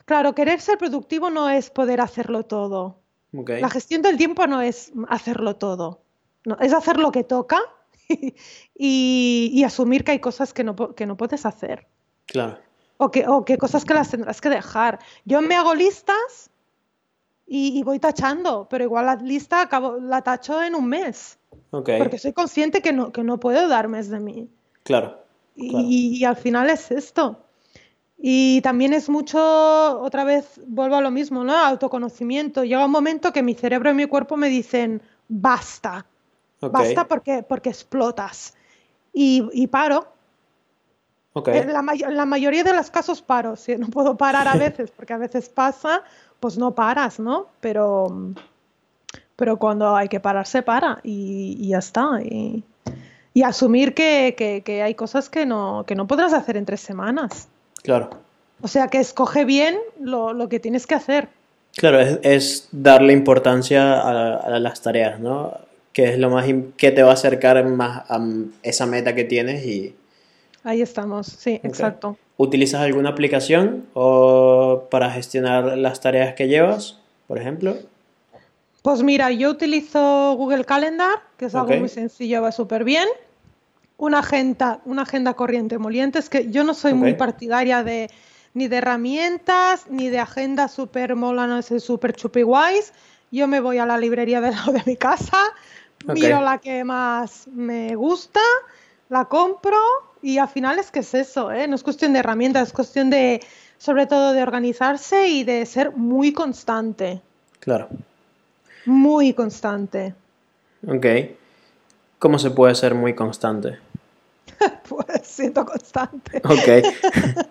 claro, querer ser productivo no es poder hacerlo todo. Ok, La gestión del tiempo no es hacerlo todo, no, es hacer lo que toca [LAUGHS] y, y asumir que hay cosas que no, que no puedes hacer claro. O que, o que cosas que las tendrás que dejar. Yo me hago listas y, y voy tachando, pero igual la lista acabo, la tacho en un mes, Ok, porque soy consciente que no, que no puedo dar más de mí. claro. Y, Claro. y al final es esto. Y también es mucho, otra vez vuelvo a lo mismo, ¿no? Autoconocimiento. Llega un momento que mi cerebro y mi cuerpo me dicen, basta, Ok, basta porque, porque explotas. Y, y paro. Ok. En la, may- la mayoría de los casos paro. Si no puedo parar a veces, porque a veces pasa, pues no paras, ¿no? Pero, pero cuando hay que parar, se para y, y ya está. Y, y asumir que, que- que hay cosas que no, que no podrás hacer en tres semanas. Claro. O sea, que escoge bien lo, lo que tienes que hacer. Claro, es, es darle importancia a, a las tareas, ¿no? Que es lo más que te va a acercar más a esa meta que tienes y Ahí estamos, sí, exacto. ¿utilizas alguna aplicación o para gestionar las tareas que llevas, por ejemplo? Pues mira, yo utilizo Google Calendar, que es algo muy sencillo, va súper bien. Una agenda, una agenda corriente moliente. Es que yo no soy muy partidaria de ni de herramientas, ni de agendas súper molanas y súper chupi guays. Yo me voy a la librería de [LAUGHS] lado de mi casa, miro la que más me gusta, la compro y al final es que es eso, ¿eh? No es cuestión de herramientas, es cuestión de, sobre todo, de organizarse y de ser muy constante. Claro. Muy constante. Ok. ¿Cómo se puede ser muy constante? [LAUGHS] Pues siento constante. Ok. [LAUGHS]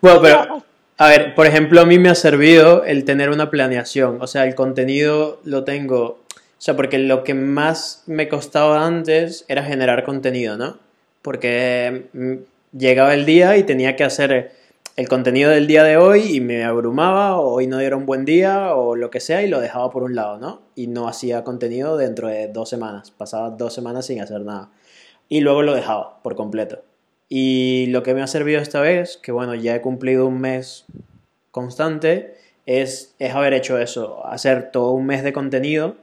bueno, pero, a ver, por ejemplo, a mí me ha servido el tener una planeación. O sea, el contenido lo tengo. O sea, porque lo que más me costaba antes era generar contenido, ¿no? Porque mm, llegaba el día y tenía que hacer el contenido del día de hoy y me abrumaba, o hoy no era un buen día, o lo que sea, y lo dejaba por un lado, ¿no? Y no hacía contenido dentro de dos semanas. Pasaba dos semanas sin hacer nada. Y luego lo dejaba por completo. Y lo que me ha servido esta vez, que bueno, ya he cumplido un mes constante, es, es haber hecho eso, hacer todo un mes de contenido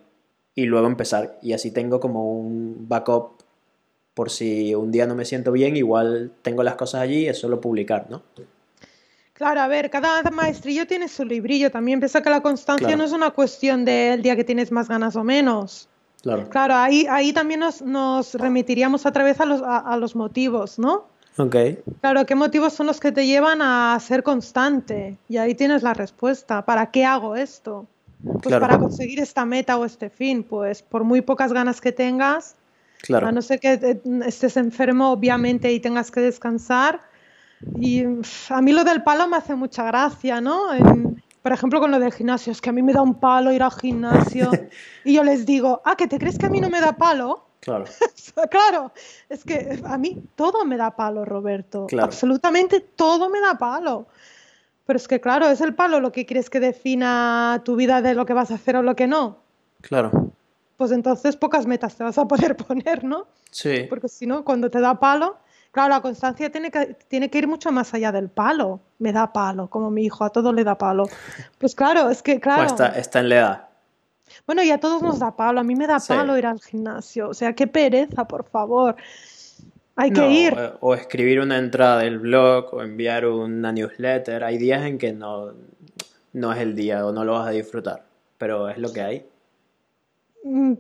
y luego empezar. Y así tengo como un backup por si un día no me siento bien, igual tengo las cosas allí y es solo publicar, ¿no? Claro, a ver, cada maestrillo tiene su librillo. También piensa que la constancia no es una cuestión del día que tienes más ganas o menos. Claro. Claro, ahí, ahí también nos, nos remitiríamos otra vez a los, a, los motivos, ¿no? Ok. Claro, ¿qué motivos son los que te llevan a ser constante? Y ahí tienes la respuesta. ¿Para qué hago esto? Pues para conseguir esta meta o este fin. Pues por muy pocas ganas que tengas, claro. a no ser que estés enfermo, obviamente, y tengas que descansar, y a mí lo del palo me hace mucha gracia, ¿no? por ejemplo, con lo del gimnasio, es que a mí me da un palo ir al gimnasio [LAUGHS] y yo les digo, ah, ¿que te crees que a mí no me da palo? Claro. [LAUGHS] claro, es que a mí todo me da palo, Roberto. Absolutamente todo me da palo. Pero es que, claro, es el palo lo que quieres que defina tu vida de lo que vas a hacer o lo que no. Claro. Pues entonces pocas metas te vas a poder [LAUGHS] poner, ¿no? Sí. Porque si no, cuando te da palo, Claro, la constancia tiene que, tiene que ir mucho más allá del palo. Me da palo, como mi hijo, a todo le da palo. Pues claro, es que, claro. está, está, en la edad. Bueno, y a todos nos da palo. A mí me da palo ir al gimnasio. O sea, qué pereza, por favor. Hay que ir. O, escribir una entrada del blog o enviar una newsletter. Hay días en que no, no es el día o no lo vas a disfrutar. Pero es lo que hay. Mm,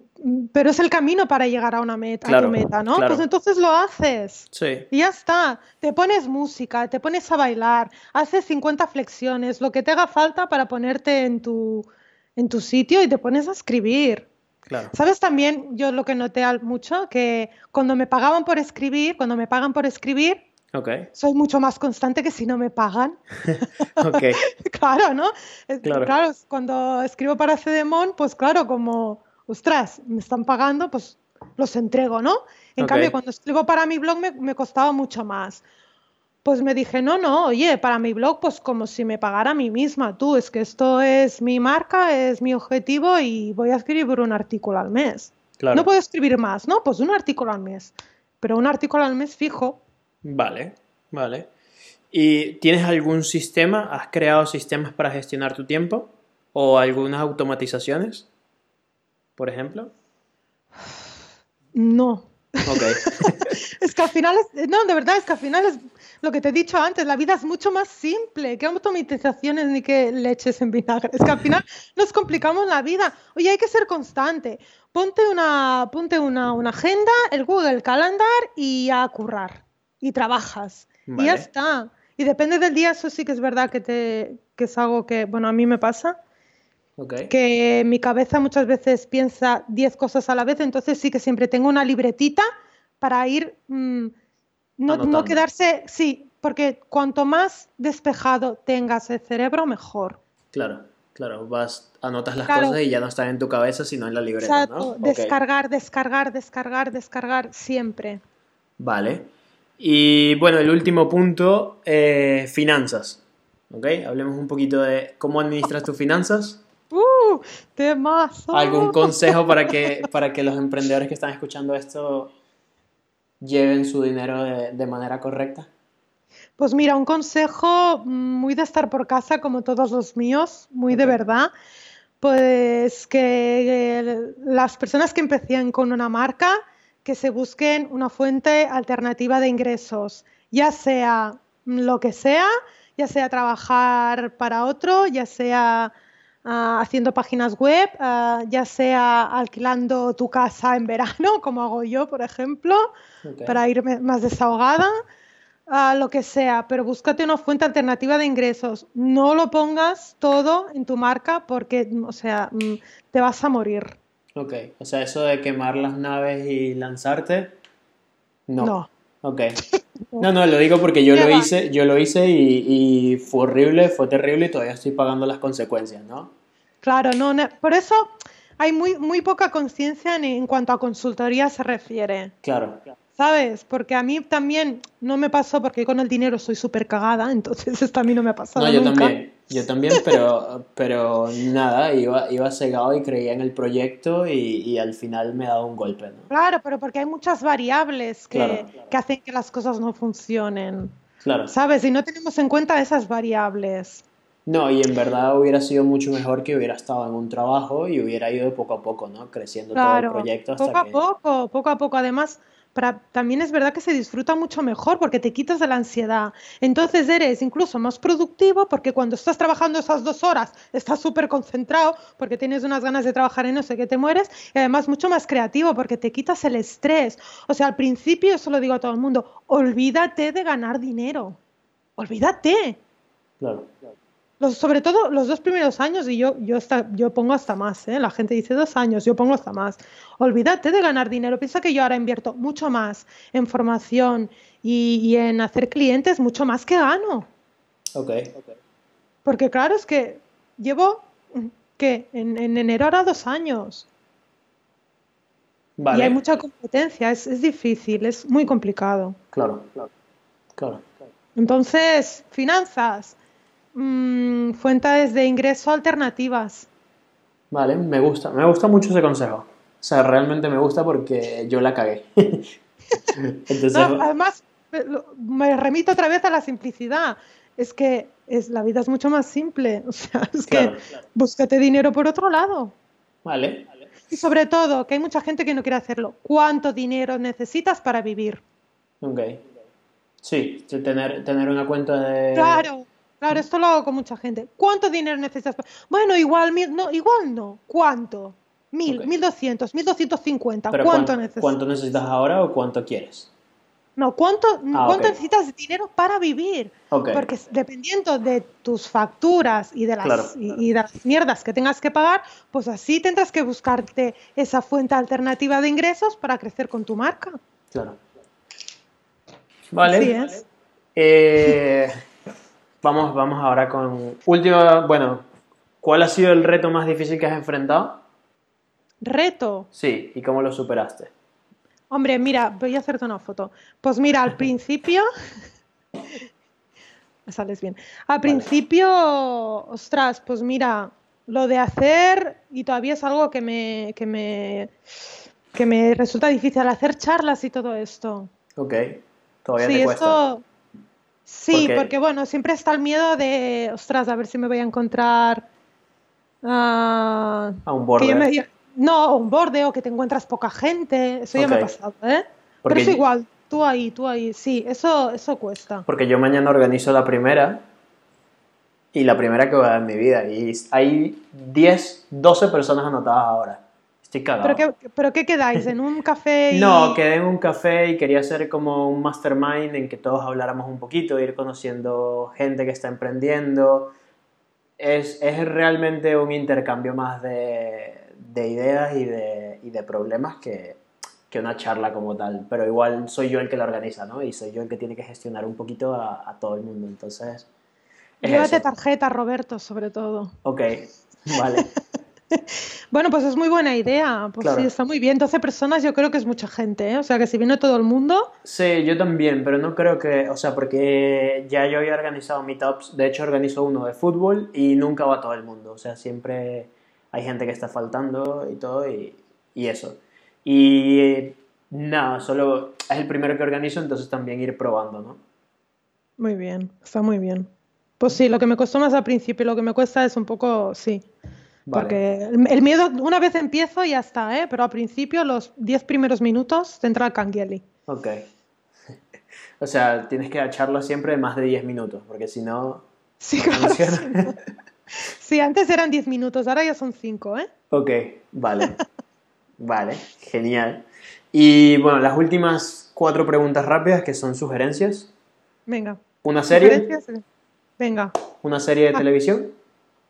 pero es el camino para llegar a una meta, a tu meta, ¿no? Pues entonces lo haces. Sí. Y ya está. Te pones música, te pones a bailar, haces 50 flexiones, lo que te haga falta para ponerte en tu, en tu sitio y te pones a escribir. Claro. ¿Sabes también? Yo lo que noté mucho, que cuando me pagaban por escribir, cuando me pagan por escribir, okay. soy mucho más constante que si no me pagan. [LAUGHS] okay. [LAUGHS] claro, ¿no? Claro. claro, cuando escribo para Cedemon, pues claro, como ostras, me están pagando, pues los entrego, ¿no? En cambio, cuando escribo para mi blog me, costaba mucho más. Pues me dije, no, no, oye, para mi blog, pues como si me pagara a mí misma, tú, es que esto es mi marca, es mi objetivo y voy a escribir un artículo al mes. No puedo escribir más, ¿no? Pues un artículo al mes, pero un artículo al mes fijo. Vale, vale. ¿Y tienes algún sistema? ¿Has creado sistemas para gestionar tu tiempo? ¿O algunas automatizaciones? Por ejemplo? No. Ok. [LAUGHS] es que al final es, no, de verdad, es que al final es lo que te he dicho antes, la vida es mucho más simple, que automatizaciones ni que leches en vinagre. Es que al final [LAUGHS] nos complicamos la vida. Oye, hay que ser constante. Ponte una, ponte una, agenda, el Google Calendar y a currar. Y trabajas. Y ya está. Y depende del día, eso sí que es verdad que, te, que es algo que, bueno, a mí me pasa que mi cabeza muchas veces piensa 10 cosas a la vez, entonces sí que siempre tengo una libretita para ir, mm, no, quedarse, sí, porque cuanto más despejado tengas el cerebro, mejor. Claro, claro, vas, anotas las cosas y ya no están en tu cabeza, sino en la libreta. Exacto, descargar, descargar, descargar, descargar, siempre. Vale. Y bueno, el último punto, eh, finanzas. ¿Ok? Hablemos un poquito de cómo administras tus finanzas. ¡Uh! ¡Temazo! ¿Algún consejo para que, para que los emprendedores que están escuchando esto lleven su dinero de, manera correcta? Pues mira, un consejo muy de estar por casa, como todos los míos, muy de verdad. Pues que las personas que empiecen con una marca, que se busquen una fuente alternativa de ingresos, ya sea lo que sea, ya sea trabajar para otro, ya sea Ah, haciendo páginas web, ah, ya sea alquilando tu casa en verano, [LAUGHS] como hago yo, por ejemplo, para ir más desahogada, uh, lo que sea, pero búscate una fuente alternativa de ingresos. No lo pongas todo en tu marca porque, o sea, mm, te vas a morir. Ok, o sea, eso de quemar las naves y lanzarte, no. No. Ok. [LAUGHS] No, no, lo digo porque yo lo hice, yo lo hice y, fue horrible, fue terrible y todavía estoy pagando las consecuencias, ¿no? Claro, no, por eso hay muy, muy poca conciencia en, cuanto a consultoría se refiere. Claro. ¿Sabes? Porque a mí también no me pasó porque con el dinero soy súper cagada, [LAUGHS] entonces esto a mí no me ha pasado. No, yo nunca. también, yo también, [LAUGHS] pero, pero nada, iba, iba cegado y creía en el proyecto y, y al final me ha dado un golpe, ¿no? Claro, pero porque hay muchas variables que, Claro. que hacen que las cosas no funcionen. Claro. ¿Sabes? Y no tenemos en cuenta esas variables. No, y en verdad hubiera sido mucho mejor que hubiera estado en un trabajo y hubiera ido poco a poco, ¿no? Creciendo todo el Claro, proyecto hasta poco a que... poco, poco a poco. Además, también es verdad que se disfruta mucho mejor porque te quitas de la ansiedad. Entonces eres incluso más productivo porque cuando estás trabajando esas dos horas estás súper concentrado porque tienes unas ganas de trabajar y no sé qué te mueres. Y además mucho más creativo porque te quitas el estrés. O sea, al principio, eso lo digo a todo el mundo, olvídate de ganar dinero. Olvídate. Claro. Los- sobre todo los dos primeros años, y yo, yo, hasta- yo pongo hasta más, ¿eh? La gente dice dos años, yo pongo hasta más. Olvídate de ganar dinero. Piensa que yo ahora invierto mucho más en formación y, y en hacer clientes, mucho más que gano. Ok. Porque claro, es que llevo, ¿qué? En, en enero ahora dos años. Y Vale. hay mucha competencia, es, es difícil, es muy complicado. Claro. Claro. Entonces, finanzas, mm, fuentes de ingreso alternativas. Vale, me gusta. Me gusta mucho ese consejo. O sea, realmente me gusta porque yo la cagué. [LAUGHS] Entonces, No, además, me- remito otra vez a la simplicidad. Es que es, la vida es mucho más simple. [LAUGHS] O sea, es Claro. que búscate dinero por otro lado. vale. Y sobre todo, que hay mucha gente que no quiere hacerlo. ¿Cuánto dinero necesitas para vivir? Ok. Sí, sí, tener, tener una cuenta de... Claro, claro, esto lo hago con mucha gente. ¿Cuánto dinero necesitas? Bueno, igual, mil, no, igual no. ¿Cuánto? Mil, mil doscientos, mil doscientos cincuenta. ¿Cuánto ¿cuánto, necesitas? cuánto necesitas ahora o cuánto quieres? No, ¿cuánto, Ah, cuánto necesitas de dinero para vivir? Porque dependiendo de tus facturas y de las, Claro. y, y de las mierdas que tengas que pagar, pues así tendrás que buscarte esa fuente alternativa de ingresos para crecer con tu marca. Claro. Vale. Así es. Eh, vamos, vamos ahora con última, bueno, ¿cuál ha sido el reto más difícil que has enfrentado? Reto. Sí, ¿y cómo lo superaste? Hombre, mira, voy a hacerte una foto. Pues mira, al principio. [LAUGHS] Me sales bien. Al principio, ostras, pues mira, lo de hacer, y todavía es algo que me, que me, que me resulta difícil, hacer charlas y todo esto. Ok, todavía Sí, te cuesta. esto. Sí, porque bueno, siempre está el miedo de, ostras, a ver si me voy a encontrar. ah, A un borde. me no, un borde o que te encuentras poca gente. Eso ya me ha pasado, ¿eh? Porque Pero es yo- igual, tú ahí, tú ahí. Sí, eso, eso cuesta. Porque yo mañana organizo la primera y la primera que voy a dar en mi vida. Y hay 10, 12 personas anotadas ahora. ¿Pero qué, pero qué quedáis? ¿En un café? Y... No, quedé en un café y quería hacer como un mastermind en que todos habláramos un poquito, ir conociendo gente que está emprendiendo. Es, es realmente un intercambio más de, de ideas y de, y de problemas que, que una charla como tal. Pero igual soy yo el que la organiza, ¿no? Y soy yo el que tiene que gestionar un poquito a, a todo el mundo. Entonces, es Llévate eso. tarjeta, Roberto, sobre todo. Ok, vale. [LAUGHS] [LAUGHS] Bueno, pues es muy buena idea. Pues Claro. sí, está muy bien. 12 personas yo creo que es mucha gente, ¿eh? O sea que si viene todo el mundo, Sí, yo también, pero no creo que, o sea, porque ya yo había organizado meetups, de hecho organizo uno de fútbol y nunca va todo el mundo, o sea, siempre hay gente que está faltando y todo y, y eso. Y nada, solo es el primero que organizo, entonces también ir probando, ¿no? muy bien, está muy bien. Pues sí, lo que me costó más al principio lo que me cuesta es un poco, sí. Vale. Porque el, el miedo, una vez empiezo, ya está, ¿eh? Pero al principio, los 10 primeros minutos, te entra el cangueli. Ok. [LAUGHS] O sea, tienes que echarlo siempre más de 10 minutos, porque si no, Sí, no [LAUGHS] claro, funciona. no. Sí, antes eran 10 minutos, ahora ya son 5, ¿eh? Ok, vale. [LAUGHS] Vale, genial. Y bueno, las últimas cuatro preguntas rápidas que son sugerencias. Venga. ¿Una serie? ¿Sugerencias? Venga. ¿Una serie de Ah. televisión?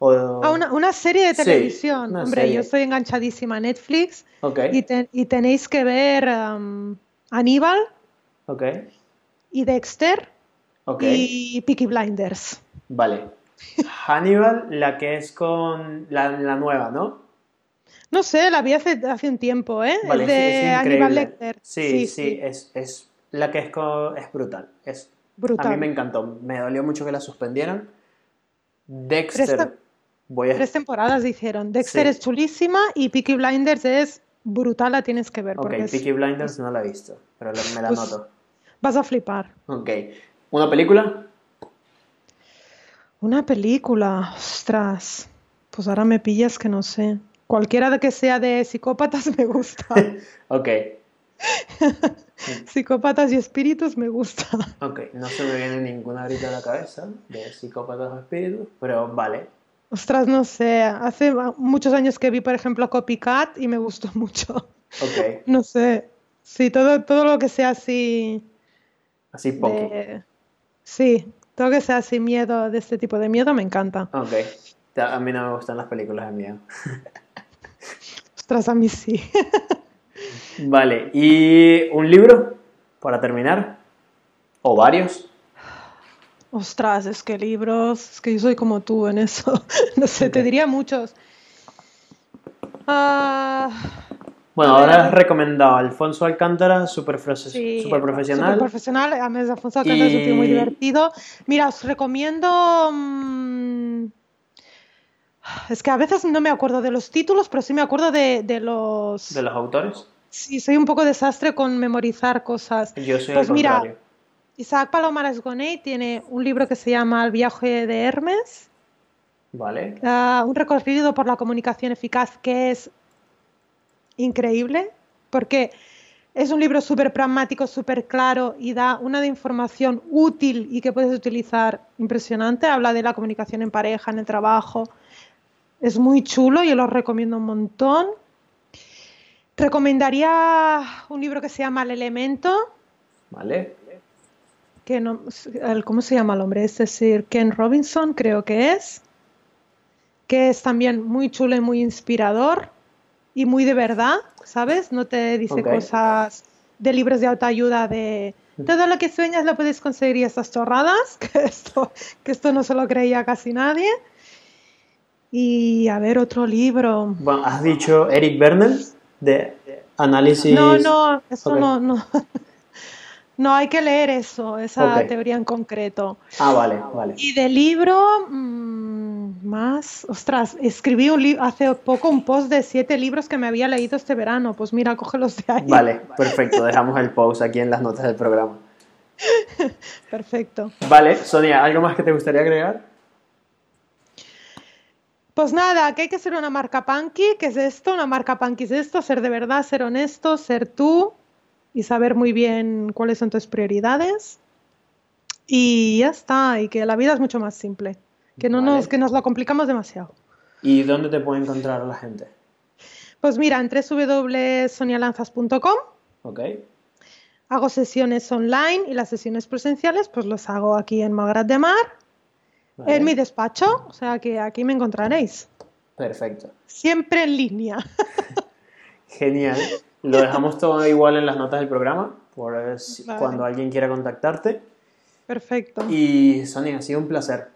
O... Ah, una, una serie de televisión. Hombre, serie. yo estoy enganchadísima a Netflix Ok, y, te- y tenéis que ver um, Aníbal ok, y Dexter ok. y Peaky Blinders. Vale. Hannibal, la que es con la, la nueva, ¿no? No sé, la vi hace, hace un tiempo, ¿eh? Vale, es de es increíble. Lecter. Sí, sí, Es, es la que es, co- es brutal. Es, Brutal. A mí me encantó. Me dolió mucho que la suspendieran. Dexter, voy a... Tres temporadas hicieron. Dexter Sí. es chulísima y Peaky Blinders es brutal, la tienes que ver. Ok, porque es- Peaky Blinders no la he visto, pero me la Pues- anoto. vas a flipar. Ok. ¿Una película? Una película, ostras. Pues ahora me pillas que no sé. Cualquiera de que sea de psicópatas me gusta. [LAUGHS] Ok. [LAUGHS] Psicópatas y espíritus me gusta. Ok, no se me viene ninguna ahorita a la cabeza de psicópatas o espíritus, pero vale. Ostras, no sé. Hace muchos años que vi, por ejemplo, Copycat y me gustó [LAUGHS] mucho. Ok, No sé. Sí, todo, todo lo que sea así. así poco. de- Sí, todo que sea así miedo, de este tipo de miedo, me encanta. Ok, a mí no me gustan las películas de miedo. [LAUGHS] Ostras, a mí sí. Vale, ¿y un libro para terminar? ¿O varios? Ostras, es que libros, es que yo soy como tú en eso. [LAUGHS] No sé, te diría muchos. Ah, Bueno, ahora has recomendado a Alfonso Alcántara, súper sí, super profesional. súper profesional. Además, Alfonso Alcántara es un tío muy Y- divertido. Mira, os recomiendo. mm, es que a veces no me acuerdo de los títulos, pero sí me acuerdo de, de los. ¿De los autores? Sí, soy un poco desastre con memorizar cosas. Yo soy Pues al mira, contrario. Isaac Palomares Goney tiene un libro que se llama El viaje de Hermes. Vale, Ah, un recorrido por la comunicación eficaz que es increíble, porque es un libro súper pragmático, súper claro y da una de información útil y que puedes utilizar impresionante. Habla de la comunicación en pareja, en el trabajo. Es muy chulo, yo lo recomiendo un montón. Recomendaría un libro que se llama El Elemento, vale. Que no, ¿cómo se llama el hombre? Es decir, Ken Robinson, creo que es, que es también muy chulo y muy inspirador y muy de verdad, ¿sabes? No te dice Ok. cosas de libros de autoayuda de todo lo que sueñas lo puedes conseguir y estas chorradas, [LAUGHS] que esto, que esto no se lo creía casi nadie. Y a ver, otro libro. Bueno, has dicho Eric Bernal de análisis. No, no, eso Ok. no, no. No hay que leer eso, esa teoría en concreto. Ah, vale, vale. Y de libro, mm, más, ostras, escribí un li- hace poco un post de siete libros que me había leído este verano. Pues mira, cógelos de ahí. Vale, perfecto. Dejamos el post aquí en las notas del programa. [LAUGHS] Perfecto. Vale, Sonia, ¿algo más que te gustaría agregar? Pues nada, que hay que ser una marca punky, ¿qué es esto? Una marca punky es esto, ser de verdad, ser honesto, ser tú y saber muy bien cuáles son tus prioridades. Y ya está, y que la vida es mucho más simple, que no Vale. nos, que nos lo complicamos demasiado. ¿Y dónde te puede encontrar la gente? Pues mira, en www.sonialanzas.com Ok. Hago sesiones online y las sesiones presenciales pues los hago aquí en Malgrat de Mar, vale. en mi despacho, o sea que aquí me encontraréis. Perfecto. Siempre en línea. [LAUGHS] Genial. Lo dejamos todo igual en las notas del programa, por si- Vale. cuando alguien quiera contactarte. Perfecto. Y Sonia, ha sido un placer.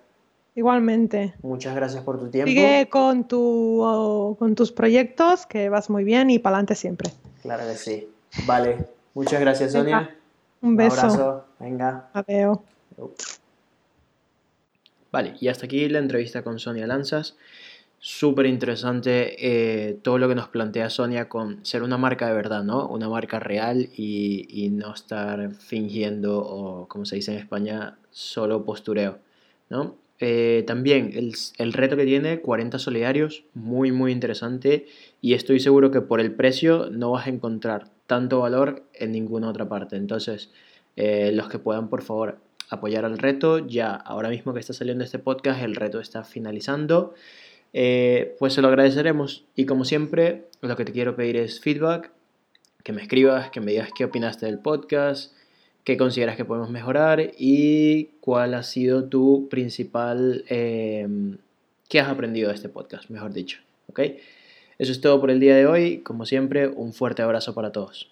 Igualmente. Muchas gracias por tu tiempo. Sigue con, tu, con tus proyectos, que vas muy bien y para adelante siempre. Claro que sí. Vale. Muchas gracias, Venga, Sonia. Un beso. abrazo. Venga. Adiós. Vale, y hasta aquí la entrevista con Sonia Lanzas. Súper interesante eh, todo lo que nos plantea Sonia con ser una marca de verdad, ¿no? Una marca real y, y no estar fingiendo o, como se dice en España, solo postureo, ¿no? Eh, también el, el reto que tiene, 40 solidarios, muy, muy interesante y estoy seguro que por el precio no vas a encontrar tanto valor en ninguna otra parte. Entonces, eh, los que puedan, por favor, apoyar al reto. Ya ahora mismo que está saliendo este podcast, el reto está finalizando. Eh, pues se lo agradeceremos. Y como siempre, lo que te quiero pedir es feedback, que me escribas, que me digas qué opinaste del podcast, qué consideras que podemos mejorar y cuál ha sido tu principal, eh, qué has aprendido de este podcast, mejor dicho. Eso es todo por el día de hoy. Como siempre, un fuerte abrazo para todos.